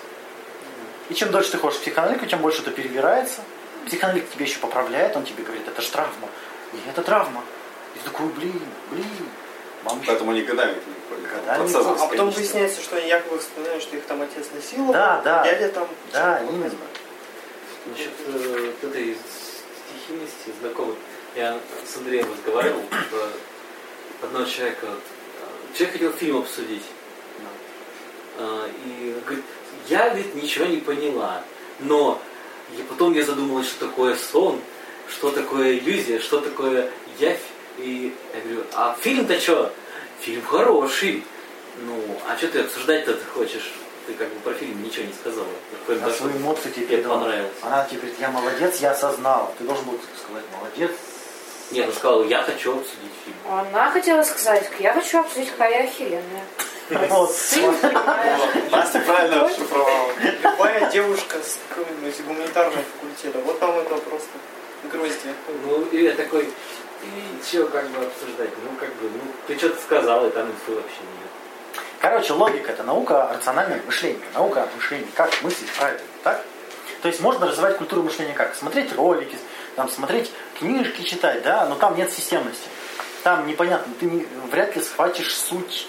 И чем дольше ты ходишь в психоаналитику, тем больше это перевирается. Психоаналитик тебе еще поправляет, он тебе говорит, это же травма. И это травма. И ты такой, блин, блин. Мам еще- Поэтому они годами Годами. А потом выясняется, что они якобы вспоминают, что их там отец насиловал, Да, да. дядя там... Да, именно. Насчет э, вот этой стихийности знакомых. Я с Андреем разговаривал про одного человека. вот, э, Человек хотел фильм обсудить. Э, И говорит, я, говорит, ничего не поняла. Но и потом я задумалась, что такое сон, что такое иллюзия, что такое явь. И я говорю, а фильм-то что? Фильм хороший. Ну, а что ты обсуждать-то хочешь? Ты как бы про фильм ничего не сказала. Кроме А того, свою эмоцию тебе передала. понравилось. Она тебе говорит, я молодец, я осознала. Ты должен был сказать, молодец. Нет, он сказал, я хочу обсудить фильм. Она хотела сказать, я хочу обсудить, какая я охеренная. Вот. Настя правильно расшифровала. Любая девушка с какого-нибудь гуманитарного факультета, вот там это просто гроздья. Ну, и я такой, и что как бы обсуждать? Ну, как бы, ну, ты что-то сказал, и там инфы вообще нет. Короче, логика это наука о рациональном мышлении. Наука о мышлении, как мыслить правильно, так? То есть можно развивать культуру мышления как? Смотреть ролики, там, смотреть книжки читать, да, но там нет системности. Там непонятно, ты не, вряд ли схватишь суть,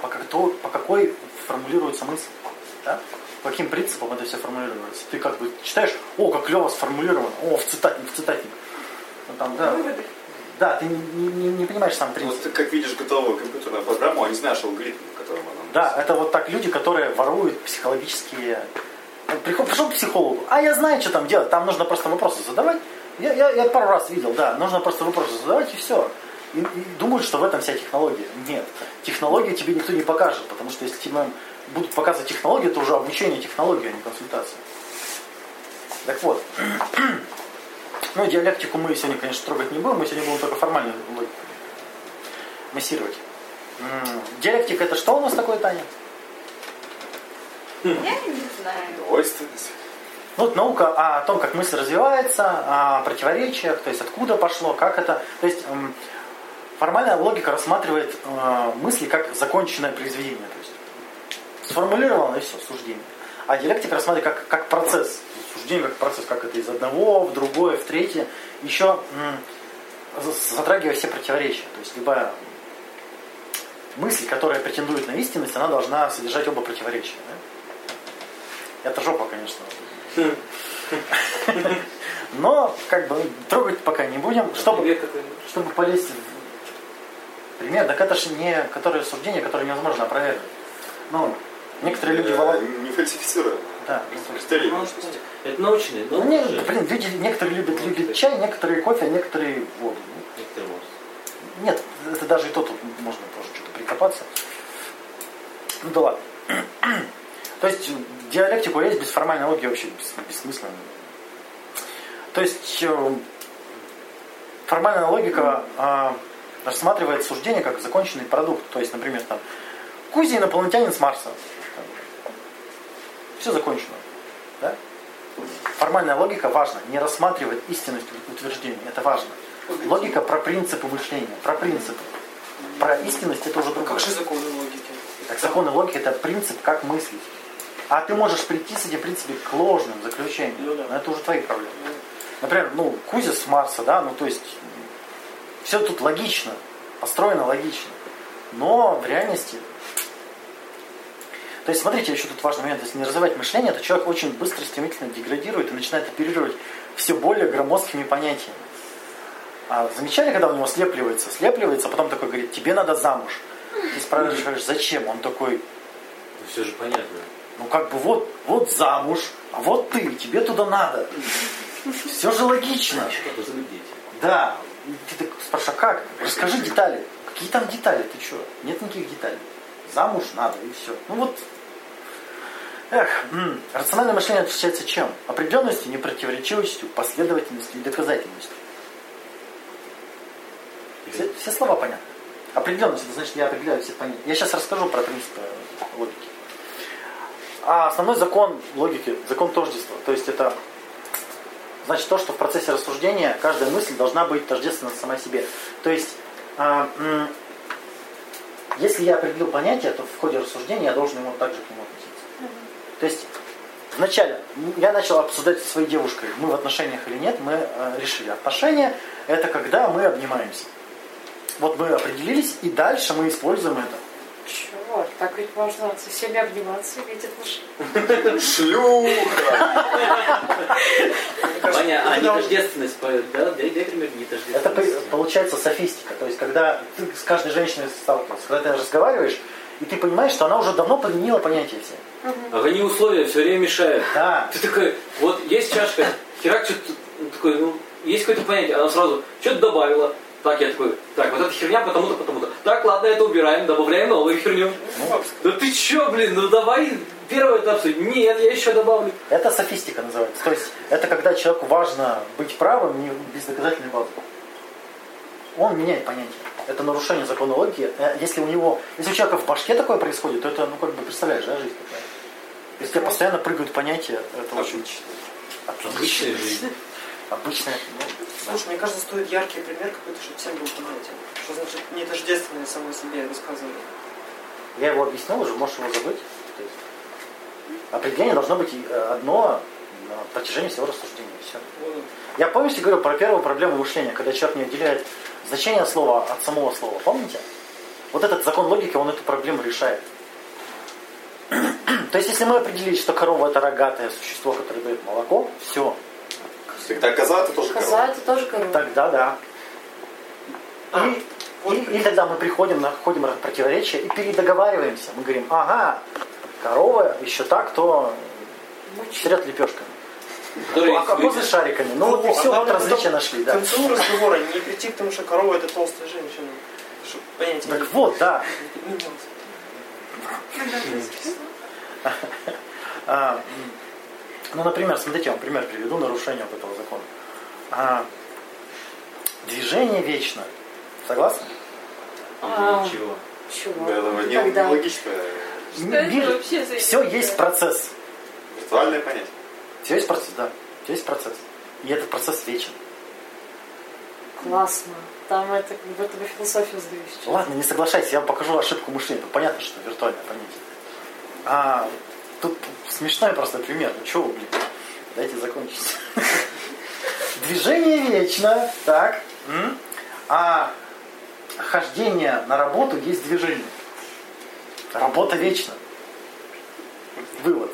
по, как-то- по какой формулируется мысль. Да? По каким принципам это все формулируется. Ты как бы читаешь, о, как клево сформулировано, о, в цитатник, в цитатник. Ну, там, да, да, ты не, не- не понимаешь сам принцип. Вот ты как видишь готовую компьютерную программу, а не знаешь алгоритм, которым она Да, это вот так люди, которые воруют психологические... Приход, пришел к психологу, а я знаю, что там делать, там нужно просто вопросы задавать. Я, я, я пару раз видел, да, нужно просто вопросы задавать и все. И, и думают, что в этом вся технология. Нет. Технологию тебе никто не покажет, потому что если тебе будут показывать технологию, это уже обучение технологии, а не консультация. Так вот. Ну, диалектику мы сегодня, конечно, трогать не будем, мы сегодня будем только формальную логику массировать. Диалектика это что у нас такое, Таня? Я не знаю. Двойственность. Ну, вот наука о том, как мысль развивается, о противоречиях, то есть откуда пошло, как это. То есть формальная логика рассматривает э, мысли как законченное произведение. То есть сформулировано и все, суждение. А диалектика рассматривает как, как процесс. Суждение как процесс, как это из одного в другое, в третье. Еще затрагивая все противоречия. То есть любая мысль, которая претендует на истинность, она должна содержать оба противоречия. да? Это жопа, конечно. Но, как бы, трогать пока не будем, чтобы, чтобы полезть в пример. Так это же не которые суждения, которые невозможно опровергнуть. Ну, некоторые люди волок- Не фальсифицируем. Да. Это научные, но Ну, не, блин, люди, некоторые любят, любят чай, некоторые кофе, а некоторые воду. Некоторые. Нет, это даже и то тут можно прикопаться. Ну да ладно. То есть диалектику есть без формальной логики вообще бес- бессмысленно. То есть э, формальная логика э, рассматривает суждение как законченный продукт. То есть, например, там Кузя инопланетянин с Марса. Все закончено. Да? Формальная логика важна. Не рассматривать истинность утверждения. Это важно. Логика про принципы мышления, про принципы. Про истинность это уже другое. как же законы логики? Так законы логики это принцип, как мыслить. А ты можешь прийти с этим принципом к ложным заключениям. Ну да. Но это уже твои проблемы. Например, ну, Кузя с Марса, да, ну то есть все тут логично, построено логично. Но в реальности. То есть, смотрите, еще тут важный момент, если не развивать мышление, то человек очень быстро, стремительно деградирует и начинает оперировать все более громоздкими понятиями. А замечали, когда у него слепливается? Слепливается, а потом такой говорит, тебе надо замуж. Ты спрашиваешь, зачем? Он такой, Ну, все же понятно. ну как бы вот, вот замуж, а вот ты, тебе туда надо. Все же логично. Дети. Да. Ты так спрашиваешь, а как? Расскажи детали. Какие там детали? Ты что? Нет никаких деталей. Замуж надо и все. Ну вот. Эх, м, рациональное мышление отличается чем? Определенностью, непротиворечивостью, последовательностью и доказательностью. Все, слова понятны. Определенность, это значит, я определяю все понятия. Я сейчас расскажу про принципы логики. А основной закон логики, закон тождества. То есть это значит то, что в процессе рассуждения каждая мысль должна быть тождественна сама себе. То есть, а, если я определил понятие, то в ходе рассуждения я должен ему также к нему относиться. То есть вначале я начал обсуждать со своей девушкой, мы в отношениях или нет, мы э, решили. Отношения это когда мы обнимаемся. Вот мы определились, и дальше мы используем это. Черт, так ведь можно со всеми обниматься, иметь отношения. Шлюха! Ваня, а нетождественность, по- да, дай, дай пример Это при- нетождественности. получается софистика. То есть, когда ты с каждой женщиной сталкиваешься, когда ты разговариваешь, и ты понимаешь, что она уже давно подменила понятия все. А они условия все время мешают. Да. Ты такой, вот есть чашка, херак что-то ну, такой, ну, есть какое-то понятие, она сразу что-то добавила. Так, я такой, так, вот эта херня потому-то, потому-то. Так, ладно, это убираем, добавляем новую херню. Да ты чё, блин, ну давай первый этап. Нет, я еще добавлю. Это софистика называется. То есть, это когда человеку важно быть правым не без доказательной базы. Он меняет понятие. Это нарушение закона логики. Э, Если у него, если у человека в башке такое происходит, то это, ну, как бы, представляешь, да, жизнь такая. Если тебе постоянно прыгают понятия, это очень Обычная жизнь. Обычное. ну, Слушай, мне кажется, стоит яркий пример какой-то, чтобы всем был понятен. Что значит нетождественное самой себе высказывание. Я его объяснил уже, можешь его забыть. Определение должно быть э, одно на протяжении всего рассуждения. Все. Я помните, говорю про первую проблему мышления, когда человек не отделяет значение слова от самого слова. Помните? Вот этот закон логики, он эту проблему решает. То есть, если мы определили, что корова это рогатое существо, которое дает молоко, все, Тогда коза это тоже Коза корова. это тоже корова. тогда да. А, И, вот и- и тогда мы приходим, находим противоречия и передоговариваемся. Мы говорим, ага, корова еще так, то стрет лепешками. Который А козы шариками. Ну вот и все, вот различия нашли, К да. концу разговора не прийти к тому, что корова это толстая женщина. Чтобы понятие Так вот, да. не поднималось. Ну, например, смотрите, я вам пример приведу нарушения вот этого закона. А, движение вечно. Согласны? А. Ничего. Чего? Да, это не Когда? логично. За все есть процесс. Виртуальное понятие. Все есть процесс, да. Все есть процесс. И этот процесс вечен. Классно. Там это как будто бы философию сдаю сейчас. Ладно, не соглашайся, я вам покажу ошибку мышления. Понятно, что виртуальное понятие. А, тут смешной просто пример. Ну чего вы, блин? Дайте закончить. Движение вечно, так. А хождение на работу есть движение. Работа вечна. Вывод.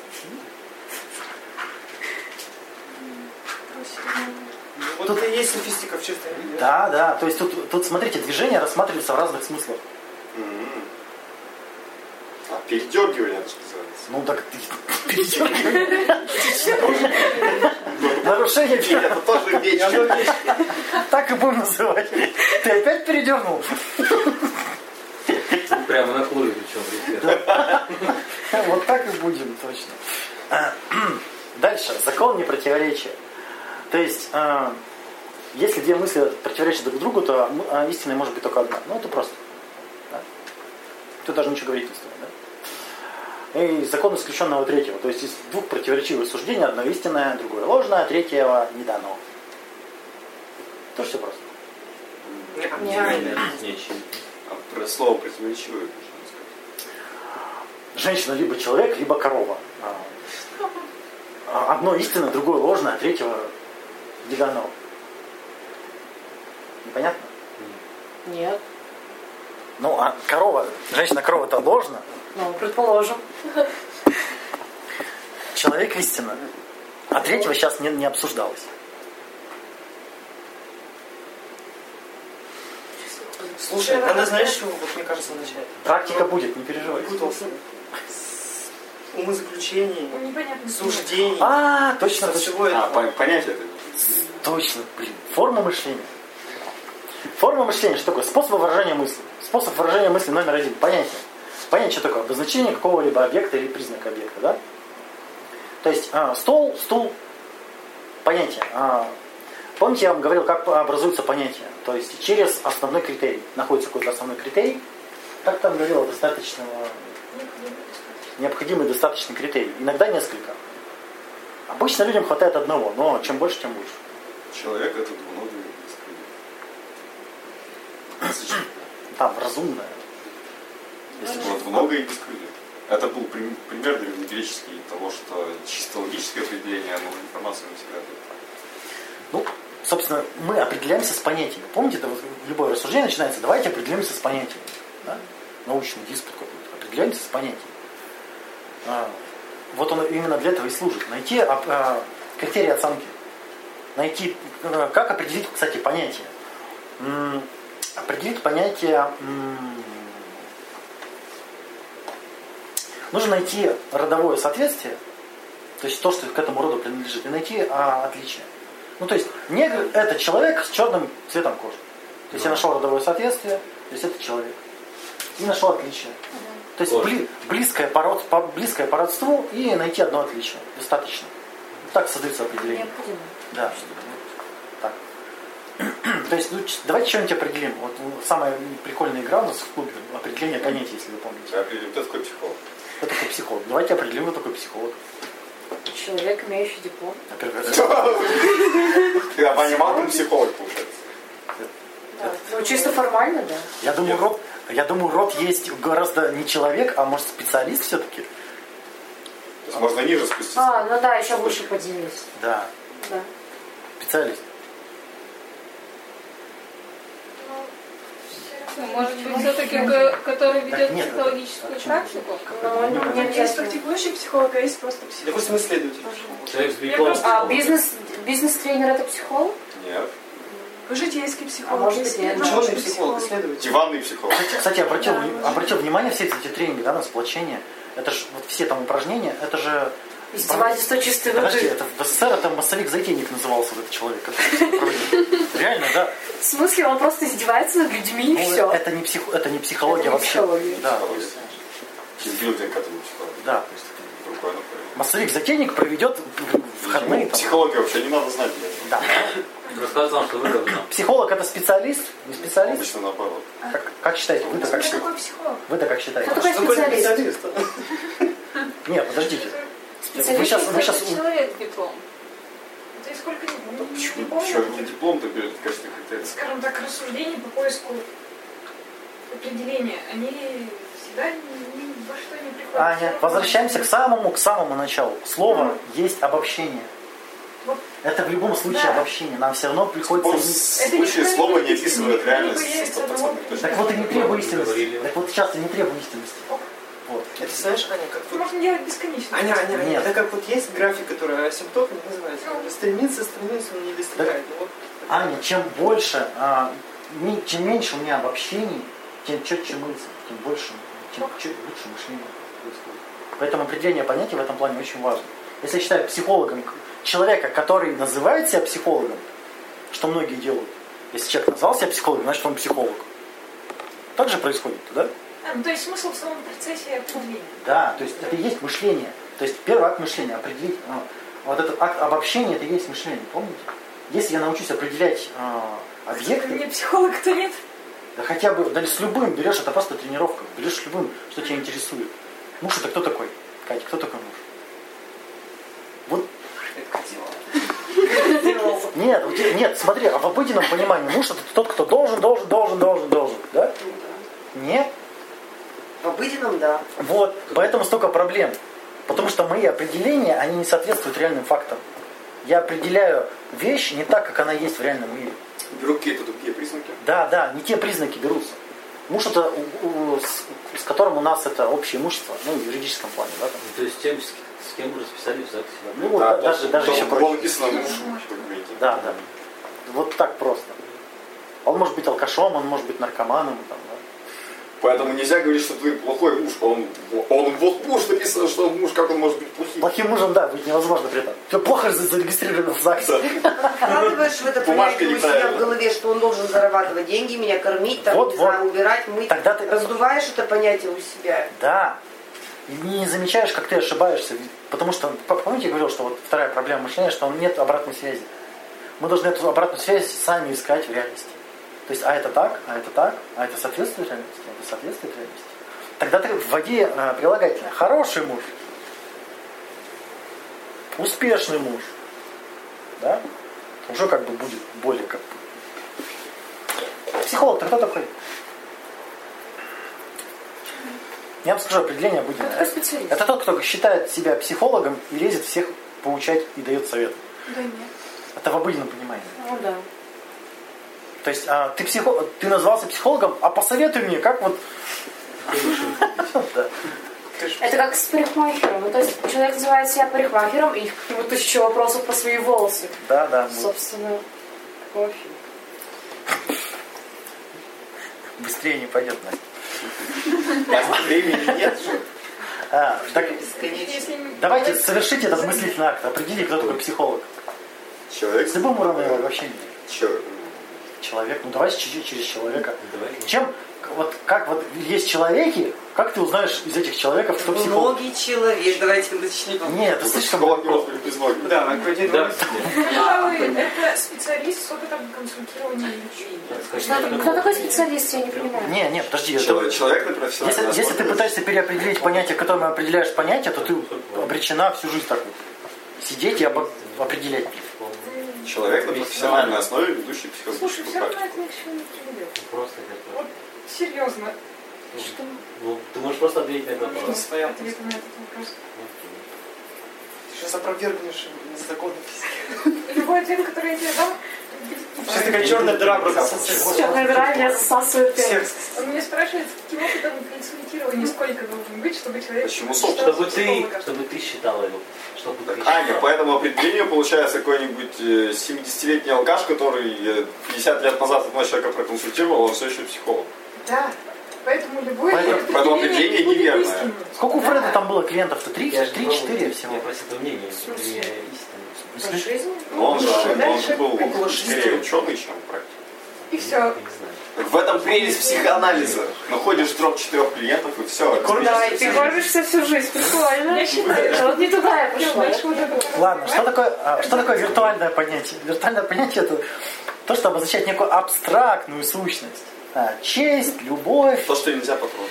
Вот Тут- это и есть софистика в чистом виде. Да, да. То есть тут, тут смотрите, движение рассматривается в разных смыслах. М. А передергивание, это что называется. Ну так ты передергивай. Нарушение Нет, это тоже вечно. Так и будем называть. Ты опять передернул? Прямо на куры причем. Вот так и будем, точно. Дальше. Закон непротиворечия. То есть, а, если две мысли противоречат друг другу, то а, истиной может быть только одна. Ну, это просто. Да? Тут даже ничего говорить не стоит. И закон исключенного третьего. То есть, из двух противоречивых суждений одно истинное, другое ложное, третьего не дано. Тоже все просто. Не, Нет, не очевидно. А про слово противоречивое можно сказать. Женщина либо человек, либо корова. А, а Одно истинное, другое ложное, а третьего не дано. Непонятно? Нет. Ну, а корова, женщина-корова это ложно, Ну, предположим. человек истина. А третьего сейчас не, не обсуждалось. Слушай, надо, знаешь, чего, вот мне кажется, начать? Практика будет, не переживай. Путался. Умозаключений, Ну, суждений. А, точно, всего А, этого. по- понятие это. Точно, блин. Форма мышления. Форма мышления, что такое? Способ выражения мысли. Способ выражения мысли номер один. Понятие. Понятие, что такое? Обозначение какого-либо объекта или признака объекта, да? То есть а, стол, стул, понятие. А, помните, я вам говорил, как образуется понятие? То есть через основной критерий. Находится какой-то основной критерий. Как там говорила, достаточно необходимый достаточный критерий. Иногда несколько. Обычно людям хватает одного, но чем больше, тем лучше. Человек это двуногий. Там разумное. Если было двуногое и бескрылья. Это был прим- пример древнегреческий того, что чисто логическое определение, но информация не всегда дает. Ну, собственно, мы определяемся с понятиями. Помните, это вот любое рассуждение начинается, давайте определимся с понятиями. Да? Научный диспут какой-то. Определяемся с понятиями. А, вот он именно для этого и служит. Найти оп- а, критерии оценки. Найти, э, как определить, кстати, понятие. Определить понятие... Нужно найти родовое соответствие, то есть то, что к этому роду принадлежит, и найти а, отличие. Ну, то есть, негр – это человек с черным цветом кожи. То есть, я нашел родовое соответствие, то есть, это человек. И нашел отличие. То есть, бли- близкое, по, род- по- близкое по родству и найти одно отличие. Достаточно. Так создается определение. Необходимо. Да. То есть, ну, давайте что-нибудь определим. Вот ну, самая прикольная игра у нас в клубе – определение понятий, если вы помните. Я определю, кто такой психолог. Кто такой психолог? Давайте определим, кто такой психолог. Человек, имеющий диплом. Ты абонемантом психолог, получается. Ну, чисто формально, да. Я думаю, род, я думаю, род есть гораздо не человек, а может специалист все-таки. То есть можно ниже спуститься. А, ну да, еще выше поднялись. Да, Да. специалист. Ну, Может быть, все-таки, который ведет нет, психологическую практику? Но не Есть практикующий психолог, а есть просто психолог. Допустим, исследователь. А бизнес, бизнес-тренер это психолог? Нет. Житейский психолог. А может быть, нет. Ученый психолог, исследователь. Диванный психолог. Кстати, кстати, обратил, обратил внимание, все эти тренинги, да, на сплочение, это же вот все там упражнения, это же... Издевательство чистой Подожди, воды. это в СССР это массовик-затейник назывался вот этот человек. Реально, да. В смысле, он просто издевается над людьми и Ну, все. это, не психо, это не психология Это не вообще. психология. Да, Психология. Тимбилдинг этому психологу. да, то есть Другое направление. массовик-затейник проведет входные Ему там. Психологию вообще не надо знать. Да. Рассказывает вам, что выгодно. Психолог это специалист, не специалист? Обычно наоборот. Как, как считаете? Вы-то как, считаете? Вы-то как считаете? Кто такой специалист? Нет, подождите. Вы сейчас, вы сейчас, Человек диплом. Да и сколько не, Да не почему? помню, Еще один диплом ты берешь в качестве критерия. скажем так, рассуждений по поиску определения, они всегда ни, ни во что не приходят. Аня, возвращаемся к самому, к самому началу. Слово есть обобщение. Вот. Это в любом случае Да. обобщение. Нам все равно В приходится... Это случае слово не описывает реальность. Так вот и не требуй истинности. Так вот часто не требуй истинности. Вот. Это знаешь, Аня, как вот... можно делать бесконечно. Аня, Аня, Аня, Нет. это как вот есть график, который асимптотный называется. Когда Стремится, стремится, но не достигает. Ну, вот Аня, чем больше, а, чем меньше у меня обобщений, тем четче мысль, тем больше, тем чуть лучше мышление происходит. Поэтому определение понятий в этом плане очень важно. Если я считаю психологом человека, который называет себя психологом, что многие делают, если человек назвал себя психологом, значит он психолог. Так же происходит, да? А, ну, то есть смысл в самом процессе определения. Да, то есть это и есть мышление. То есть первый акт мышления определить. а, Вот этот акт обобщения это и есть мышление, помните? Если я научусь определять а, объекты, Мне психолог-то нет. да хотя бы, да с любым берешь, это просто тренировка. Берешь любым, что тебя интересует. Муж это кто такой? Катя, кто такой муж? Вот, нет, нет, смотри, а в обыденном понимании муж это тот, кто должен, должен, должен, должен, должен, да? Нет? В обыденном, да. Вот, поэтому столько проблем. Потому что мои определения, они не соответствуют реальным фактам. Я определяю вещь не так, как она есть в реальном мире. Беру какие-то другие признаки. Да, да, не те признаки берутся. Муж это, у- у- с, с которым у нас это общее имущество, ну, в юридическом плане, да, там. То есть тем, с, с кем вы расписались в ЗАГСе? Ну, вот, Да, да, даже, то, даже то еще проще. Да, да. Вот так просто. Он может быть алкашом, он может быть наркоманом, там, да. Поэтому нельзя говорить, что ты плохой муж. Он, он вот муж написано, что он муж, как он может быть плохим. Плохим мужем, да, быть невозможно при этом. Ты плохо за- зарегистрирован в ЗАГСе. Вкладываешь в это понятие у себя в голове, что он должен зарабатывать деньги, меня кормить, там, Вот, не знаю, вот. убирать, мыть. Тогда ты- Раздуваешь это понятие у себя. Да. И не замечаешь, как ты ошибаешься. Потому что, помните, я говорил, что вот вторая проблема мышления, что нет обратной связи. Мы должны эту обратную связь сами искать в реальности. То есть, а это так, а это так, а это соответствует реальности, соответствует реальности. Тогда ты вводи э, прилагательное. Хороший муж. Успешный муж. Да? Уже как бы будет более как бы. Психолог-то кто такой? Я вам скажу определение такой специалист? Это тот, кто считает себя психологом и лезет всех поучать и дает совет. Да нет. Это в обыденном понимании. Ну да. То есть а, ты, психо... ты назвался психологом, а посоветуй мне, как вот... Это как с парикмахером. Ну, то есть человек называет себя парикмахером, и к нему тысяча вопросов по свои волосы. Да, да. Собственно, кофе. Быстрее не пойдет, Настя. Времени нет же. А, так, давайте совершите этот мыслительный акт. Определите, кто такой психолог. Человек С любым уровнем обобщения. Чё- Человек. Ну давайте чуть-чуть через человека. Давай. Чем, вот как вот есть человеки, как ты узнаешь из этих человеков, кто психолог? Многий человек. Давайте начнем. Нет, это слишком Психолог без ноги. Да, на какой день Да. Пожалуй, это специалист с опытом консультирования и лечения. Что- Кто такой специалист, я не понимаю. Не, не, подожди. это- Человек, человек на Если, если ты пытаешься переопределить понятие, которым определяешь понятие, то ты обречена всю жизнь так вот сидеть и определять. Человек на профессиональной основе, ведущий Слушай, психологическую все равно практику. приведет. Просто как Вот серьезно, Ну, ты можешь просто ответить на этот вопрос. нужно Стоял. ответ на этот вопрос. Ты сейчас опровергнешь законы физики. Любой ответ, который я тебе дам, Сейчас такая черная дыра просто Черная дыра меня засасывает меня спрашивает, с каким опытом консультирования сколько должен быть, чтобы человек... Почему считал собственно? Чтобы ты, чтобы ты считала его. Чтобы ты Так, Аня, считала. по этому определению получается какой-нибудь э, 70-летний алкаш, который э, 50 лет назад одного человека проконсультировал, он все еще психолог. Да. Поэтому любое Поэтому- поэтому определение неверное. Сколько у Да. Фреда там было клиентов-то? Три? Пробовал. всего? Я просил мнение, Жизни? Но он же, он же был около скорее ученый, чем практик. И все. Знаю. В этом прелесть психоанализа. Находишь трех-четырех клиентов и все. Да, и ты кормишься всю жизнь. Прикольно. Я считаю, Вот не туда я пошла. Ладно, что такое, а, что такое виртуальное понятие? Виртуальное понятие это то, что обозначает некую абстрактную сущность. А, честь, любовь, То, что нельзя потрогать.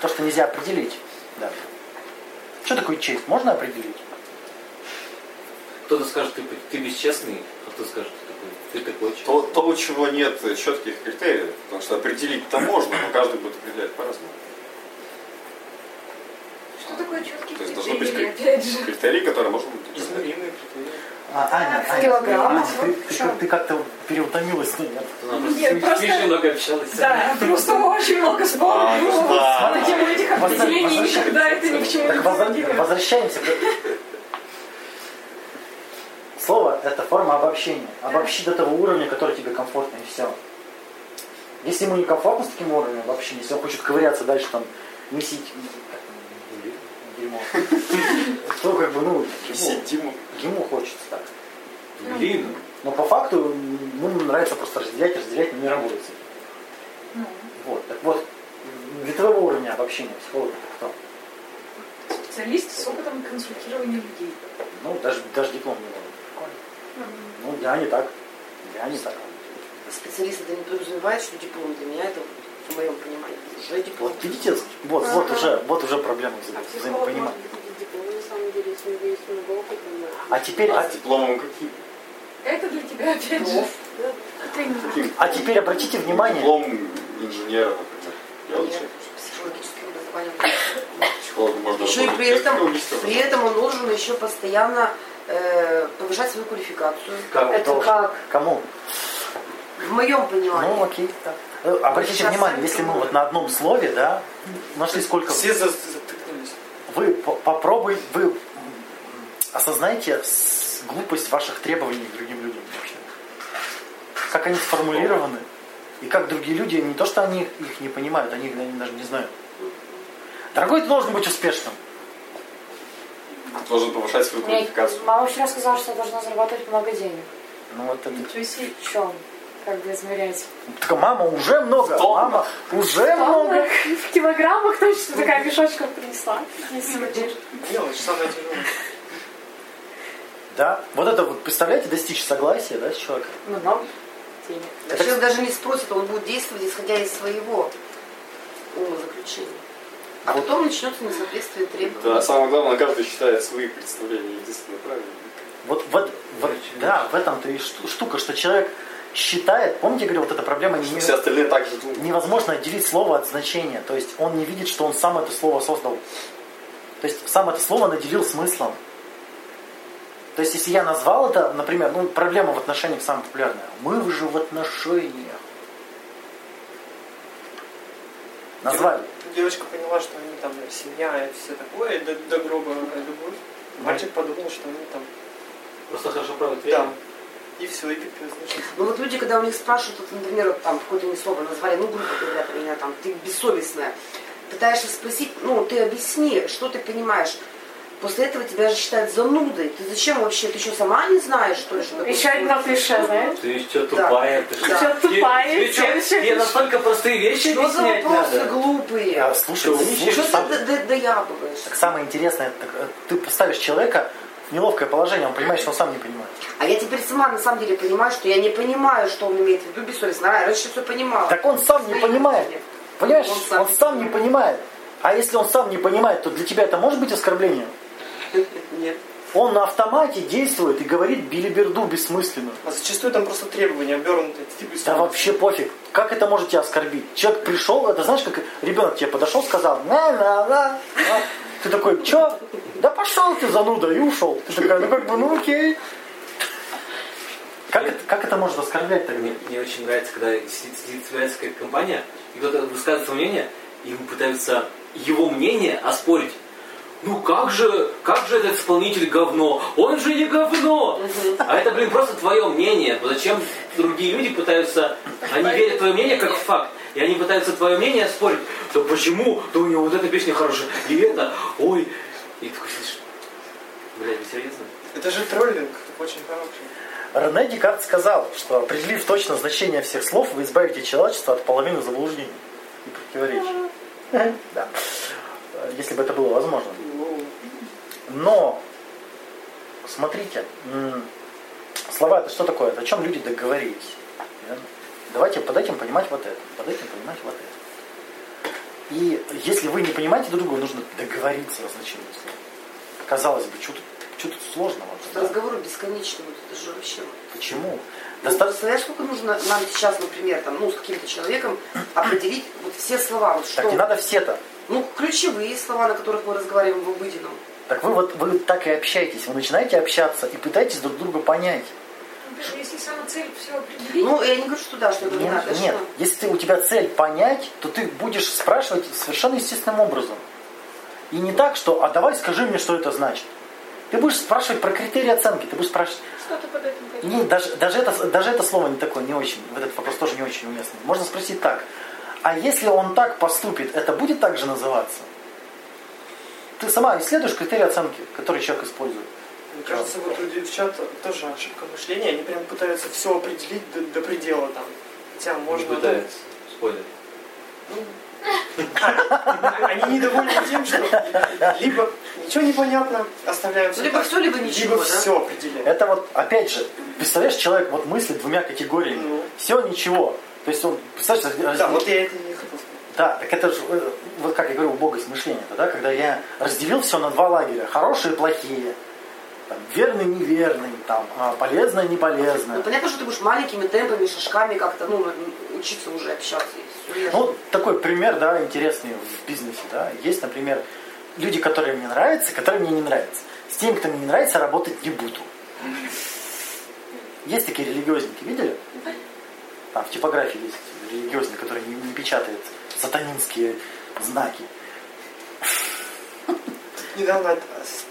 то, что нельзя определить. Да. Что такое честь? Можно определить? Кто-то скажет, ты, ты бесчестный, а кто скажет, ты такой, ты такой честный. То, то, у чего нет четких критериев. Потому что определить-то можно, но каждый будет определять по-разному. Что такое четкий То есть должно быть критерий, кри- опять же? критерии, которые можно Измеримые критерии. А, Аня, Аня? Аня, ты, ты, ты как-то переутомилась, ну нет? Она Нет, просто- Мишей много общалась. Да, просто очень много споров А, на тему этих определений, никогда это ни к чему не приводило. возвращаемся к... Слово – это форма обобщения. Обобщи до того уровня, который тебе комфортно, и все. Если ему не комфортно с таким уровнем обобщения, если он хочет ковыряться дальше, там, месить дерьмо, то как бы, ну, ему, хочется так. Блин. Но по факту ему нравится просто разделять, разделять, но не этим. Ну, Вот. Так вот, для твоего уровня обобщения психолога кто? Специалист с опытом консультирования людей. Ну, даже, даже диплом не надо. Ну, я не так. Я не так. Специалист это не подразумевает, что диплом для меня это, в моем понимании, уже диплом. Вот видите, вот, вот уже, вот уже проблема вза- А психолог взаимопонимания. А теперь, А с дипломом каким? Это для тебя опять же. Каким? а теперь обратите внимание, Диплом инженера, например. Я человек. психологическим образованием. Психологу можно Еще и при этом, при этом он должен еще постоянно э, повышать свою квалификацию. Как? Это должен. как? кому? В моем понимании. Ну, окей. Э, Обратите Сейчас внимание, если мы вот на одном слове, да, нашли сколько... Все за- затыкнулись. Вы по- попробуй, вы осознайте глупость ваших требований к другим людям вообще. Как они сформулированы, и как другие люди, не то, что они их не понимают, они их даже не знают. Дорогой, ты должен быть успешным. Должен повышать свою квалификацию. мама вчера сказала, что я должна зарабатывать много денег. Ну вот это... Ничего себе. В чем? Как бы измерять? Так, мама уже много, Тонна. мама уже много. В килограммах точно такая мешочком принесла. Мелочь, самое тяжелое. Да, вот это вот, представляете, достичь согласия, да, с человеком. Ну, нам денег. А Человек даже не спросит, он будет действовать, исходя из своего умозаключения. А потом начнется несоответствие требований. Да, самое главное, каждый считает свои представления единственно правильными. Вот, вот, вот да, в этом-то и шту- штука, что человек считает, помните, я говорил, вот эта проблема не, Все остальные так же думают. невозможно отделить слово от значения. То есть он не видит, что он сам это слово создал. То есть сам это слово наделил смыслом. То есть если я назвал это, например, ну, проблема в отношениях самая популярная. Мы же в отношениях. Назвали. Девочка поняла, что они там семья и все такое, и до, до гроба любовь. Мальчик подумал, что они там, Просто хорошо проводит да. время. И все, и пипец. Ну вот люди, когда у них спрашивают, вот, например, вот там какое-то не слово назвали, ну, грубо говоря, про меня там, ты бессовестная, пытаешься спросить, ну, ты объясни, что ты понимаешь. После этого тебя же считают занудой. Ты зачем вообще? Ты что, сама не знаешь, что ли, что такое Еще одно клише, знаешь? Ты что, тупая? Ты Да. что? Чё тупая? Тебе чё, Следующее Тебе настолько простые вещи Что за вопросы надо? глупые? А, слушай, Что, слушай, Что сам- ты доябываешь? так самое интересное, э, ты поставишь человека в неловкое положение, он понимает, что он сам не понимает. А я теперь сама на самом деле понимаю, что я не понимаю, что он имеет в виду бессовестно. А раньше все понимала. Так он сам не понимает. Понимаешь, Он он сам сам, не не понимает. А если он сам не понимает, то для тебя это может быть оскорблением? Нет. Он на автомате действует и говорит билиберду бессмысленно. А зачастую там просто требования обернутые. Типа, Да вообще пофиг. Как это может тебя оскорбить? Человек пришел, это знаешь, как ребенок тебе подошел, сказал, на на на Ты такой, чё? Да пошел ты, зануда, и ушел. Ты такая, ну как бы, ну окей. Как это, как это может оскорблять тогда? Мне, мне очень нравится, когда сидит, сидит какая-то компания, и кто-то высказывает свое мнение, и ему пытаются его мнение оспорить. Ну как же, как же этот исполнитель говно? Он же не говно! А это, блин, просто твое мнение. Зачем другие люди пытаются, они верят в твое мнение как в факт, и они пытаются твое мнение оспорить. Да почему? Да у него вот эта песня хорошая, и это, ой. И ты такой сидишь, блядь, вы серьезно? Это же троллинг, очень хороший. Рене Декарт сказал, что определив точно значение всех слов, вы избавите человечество от половины заблуждений и противоречий. Да. Если бы это было возможно. Ну, Но, смотрите, слова это что такое? Это о чем люди договорились. Верно? Давайте под этим понимать вот это, под этим понимать вот это. И если вы не понимаете друг друга, нужно договориться о значении слова. Казалось бы, что тут, что тут сложного? да? Разговоры бесконечные, вот это же вообще. Почему? Ну, Достаточно представляешь, сколько нужно нам сейчас, например, там, ну, с каким-то человеком определить вот все слова, вот что. Так не надо все-то. Ну, ключевые слова, на которых мы разговариваем в обыденном. Так вы вот вы так и общаетесь. Вы начинаете общаться и пытаетесь друг друга понять. Например, если сама цель все определить, Ну, я не говорю, что да, что это не Нет, надо. нет. что? Если ты- у тебя цель понять, то ты будешь спрашивать совершенно естественным образом. И не так, что, а давай скажи мне, что это значит. Ты будешь спрашивать про критерии оценки, ты будешь спрашивать, что ты под этим хотел? не, даже, даже, это, даже это слово не такое, не очень, в этот вопрос тоже не очень уместный. Можно спросить так, а если он так поступит, это будет так же называться? Ты сама исследуешь критерии оценки, которые человек использует. Мне кажется, вот у девчат тоже ошибка мышления. Они прям пытаются все определить до, до предела там. Хотя Не можно... пытается. Спойлер. Ну, Они недовольны тем, что либо ничего не понятно, оставляем Ну, либо всё, либо ничего, либо да? все определяем. Это вот, опять же, представляешь, человек вот мыслит двумя категориями. Ну. Все, ничего. То есть он, представляешь, Да, разделил- вот я это не. Да, так это же, э, вот как я говорю, убогость мышления, да, когда я разделил все на два лагеря, хорошие и плохие, там, верный, неверный, там, а, полезное, Ну, неполезное. понятно, что ты будешь маленькими темпами, шажками как-то, ну, учиться уже общаться. Ну, такой пример, да, интересный в бизнесе, да. Есть, например, люди, которые мне нравятся, которые мне не нравятся. С теми, кто мне не нравится, работать не буду. Есть такие религиозники, видели? Там в типографии есть религиозник, который не, не печатает сатанинские знаки. Недавно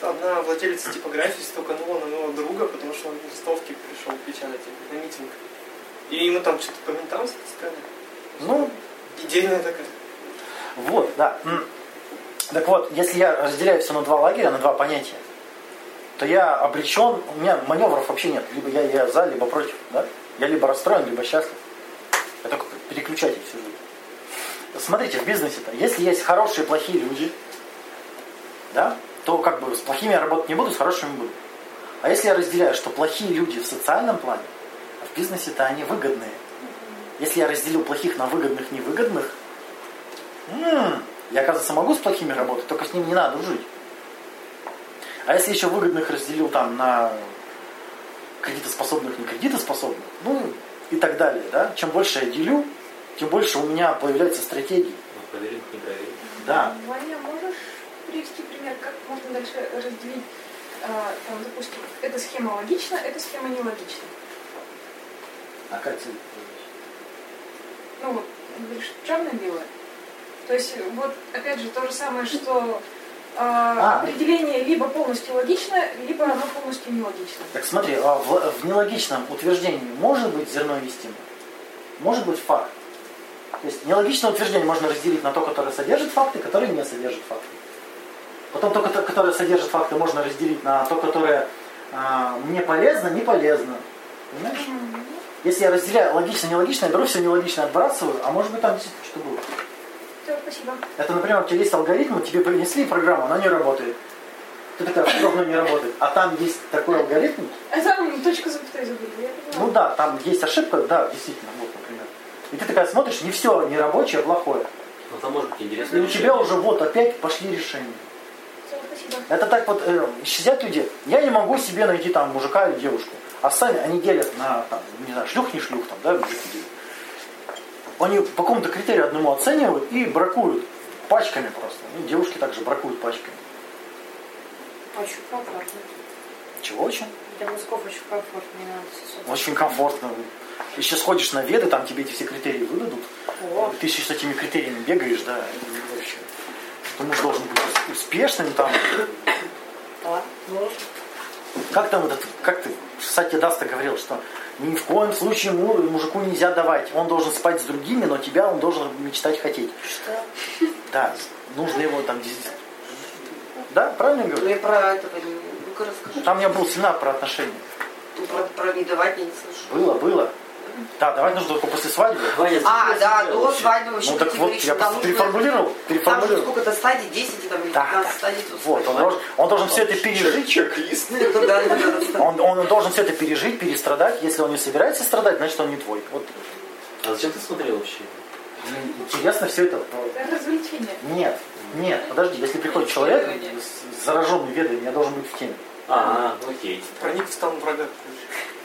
одна владелица типографии стуканула на моего друга, потому что он листовки пришел печатать на митинг. И ему там что-то по ментам сказали. Ну, Идейная такая. Вот, да. Так вот, если я разделяю все на два лагеря, на два понятия, то я обречен, у меня маневров вообще нет. Либо я, я за, либо против. Да? Я либо расстроен, либо счастлив. Переключатель всю жизнь. Смотрите, в бизнесе-то, если есть хорошие и плохие люди, да, то как бы с плохими я работать не буду, с хорошими буду. А если я разделяю, что плохие люди в социальном плане, а в бизнесе-то они выгодные. Если я разделил плохих на выгодных, невыгодных, м, я, оказывается, могу с плохими работать, только с ними не надо дружить. А если еще выгодных разделил там на кредитоспособных, не кредитоспособных, ну, и так далее. Да? Чем больше я делю, тем больше у меня появляется стратегии. Ну, проверим, не проверим. Да. Ваня, можешь привести пример, как можно дальше разделить, а, там, допустим, эта схема логична, эта схема нелогична? А как цель? Ну, вот, говоришь, черно-белое. То есть, вот, опять же, то же самое, что а, А. определение либо полностью логично, либо оно полностью нелогично. Так смотри, а в, в нелогичном утверждении может быть зерно истины? Может быть факт? То есть нелогичное утверждение можно разделить на то, которое содержит факты, которое не содержит факты. Потом то, кото- которое содержит факты, можно разделить на то, которое а, мне полезно, не полезно. Понимаешь? Если я разделяю логично, нелогично, я беру все нелогично, отбрасываю, а может быть там действительно что было. Все, спасибо. Это, например, у тебя есть алгоритм, тебе принесли программу, она не работает. Ты такая, все равно не работает. А там есть такой алгоритм, А там точка запятой забыли, ну да, там есть ошибка, да, действительно, вот, например. И ты такая смотришь, не все не рабочее, а плохое. Ну, там может быть И интересно. у тебя уже вот опять пошли решения. Спасибо. Это так вот, э, сидят люди, я не могу себе найти там мужика или девушку. А сами они делят на, там, не знаю, шлюх, не шлюх, там, да, мужики делят. Они по какому-то критерию одному оценивают и бракуют пачками просто. Ну, девушки также бракуют пачками. Очень комфортно. Чего очень? Для мозгов очень комфортно, не надо. Очень комфортно. Еще сходишь на веды, там тебе эти все критерии выдадут. О. Ты еще с этими критериями бегаешь, да, и вообще. Ты муж должен быть ус- успешным там. Да, ну, Как там этот, как ты, Сатья Дас-то говорил, что ни в коем случае му- мужику нельзя давать. Он должен спать с другими, но тебя он должен мечтать хотеть. что? Да, нужно его там... Да, правильно я Ну говорю? я про этого не... Расскажи. Там у меня был семинар про отношения. Ну, Про, про не давать я не слышу. Было, было. Да, давать нужно только после свадьбы. Ваня, А, да, до вообще? свадьбы вообще Ну так вот, категорично. я просто нужно- переформулировал, Там же переформулировал. сколько-то стадий, 10 там, или Да, 15 да. стадий. Вот, он должен, он должен все это пережить. Чек-лист. Ну. Он, он должен все это пережить, перестрадать. Если он не собирается страдать, значит он не твой. Вот А зачем ты смотрел вообще? Мне интересно все это. Это развлечение. Нет, нет, подожди, если приходит человек с- зараженный ведами, я должен быть в теме. А, окей. Проник в стан врага.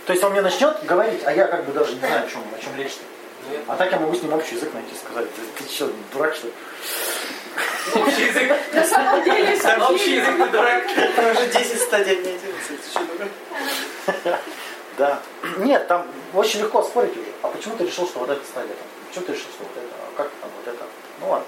То есть он мне начнет говорить, а я как бы даже не знаю, о чем, о чем речь-то. А так я могу с ним общий язык найти и сказать, ты, ты что, дурак что ли? Общий язык. На самом деле, Общий язык ты дурак. Там уже 10 стадий объединился. Ты что, дурак? Да. Нет, там очень легко спорить уже. А почему ты решил, что вот эта стадия там? Почему ты решил, что вот это? А как там вот это? Ну ладно.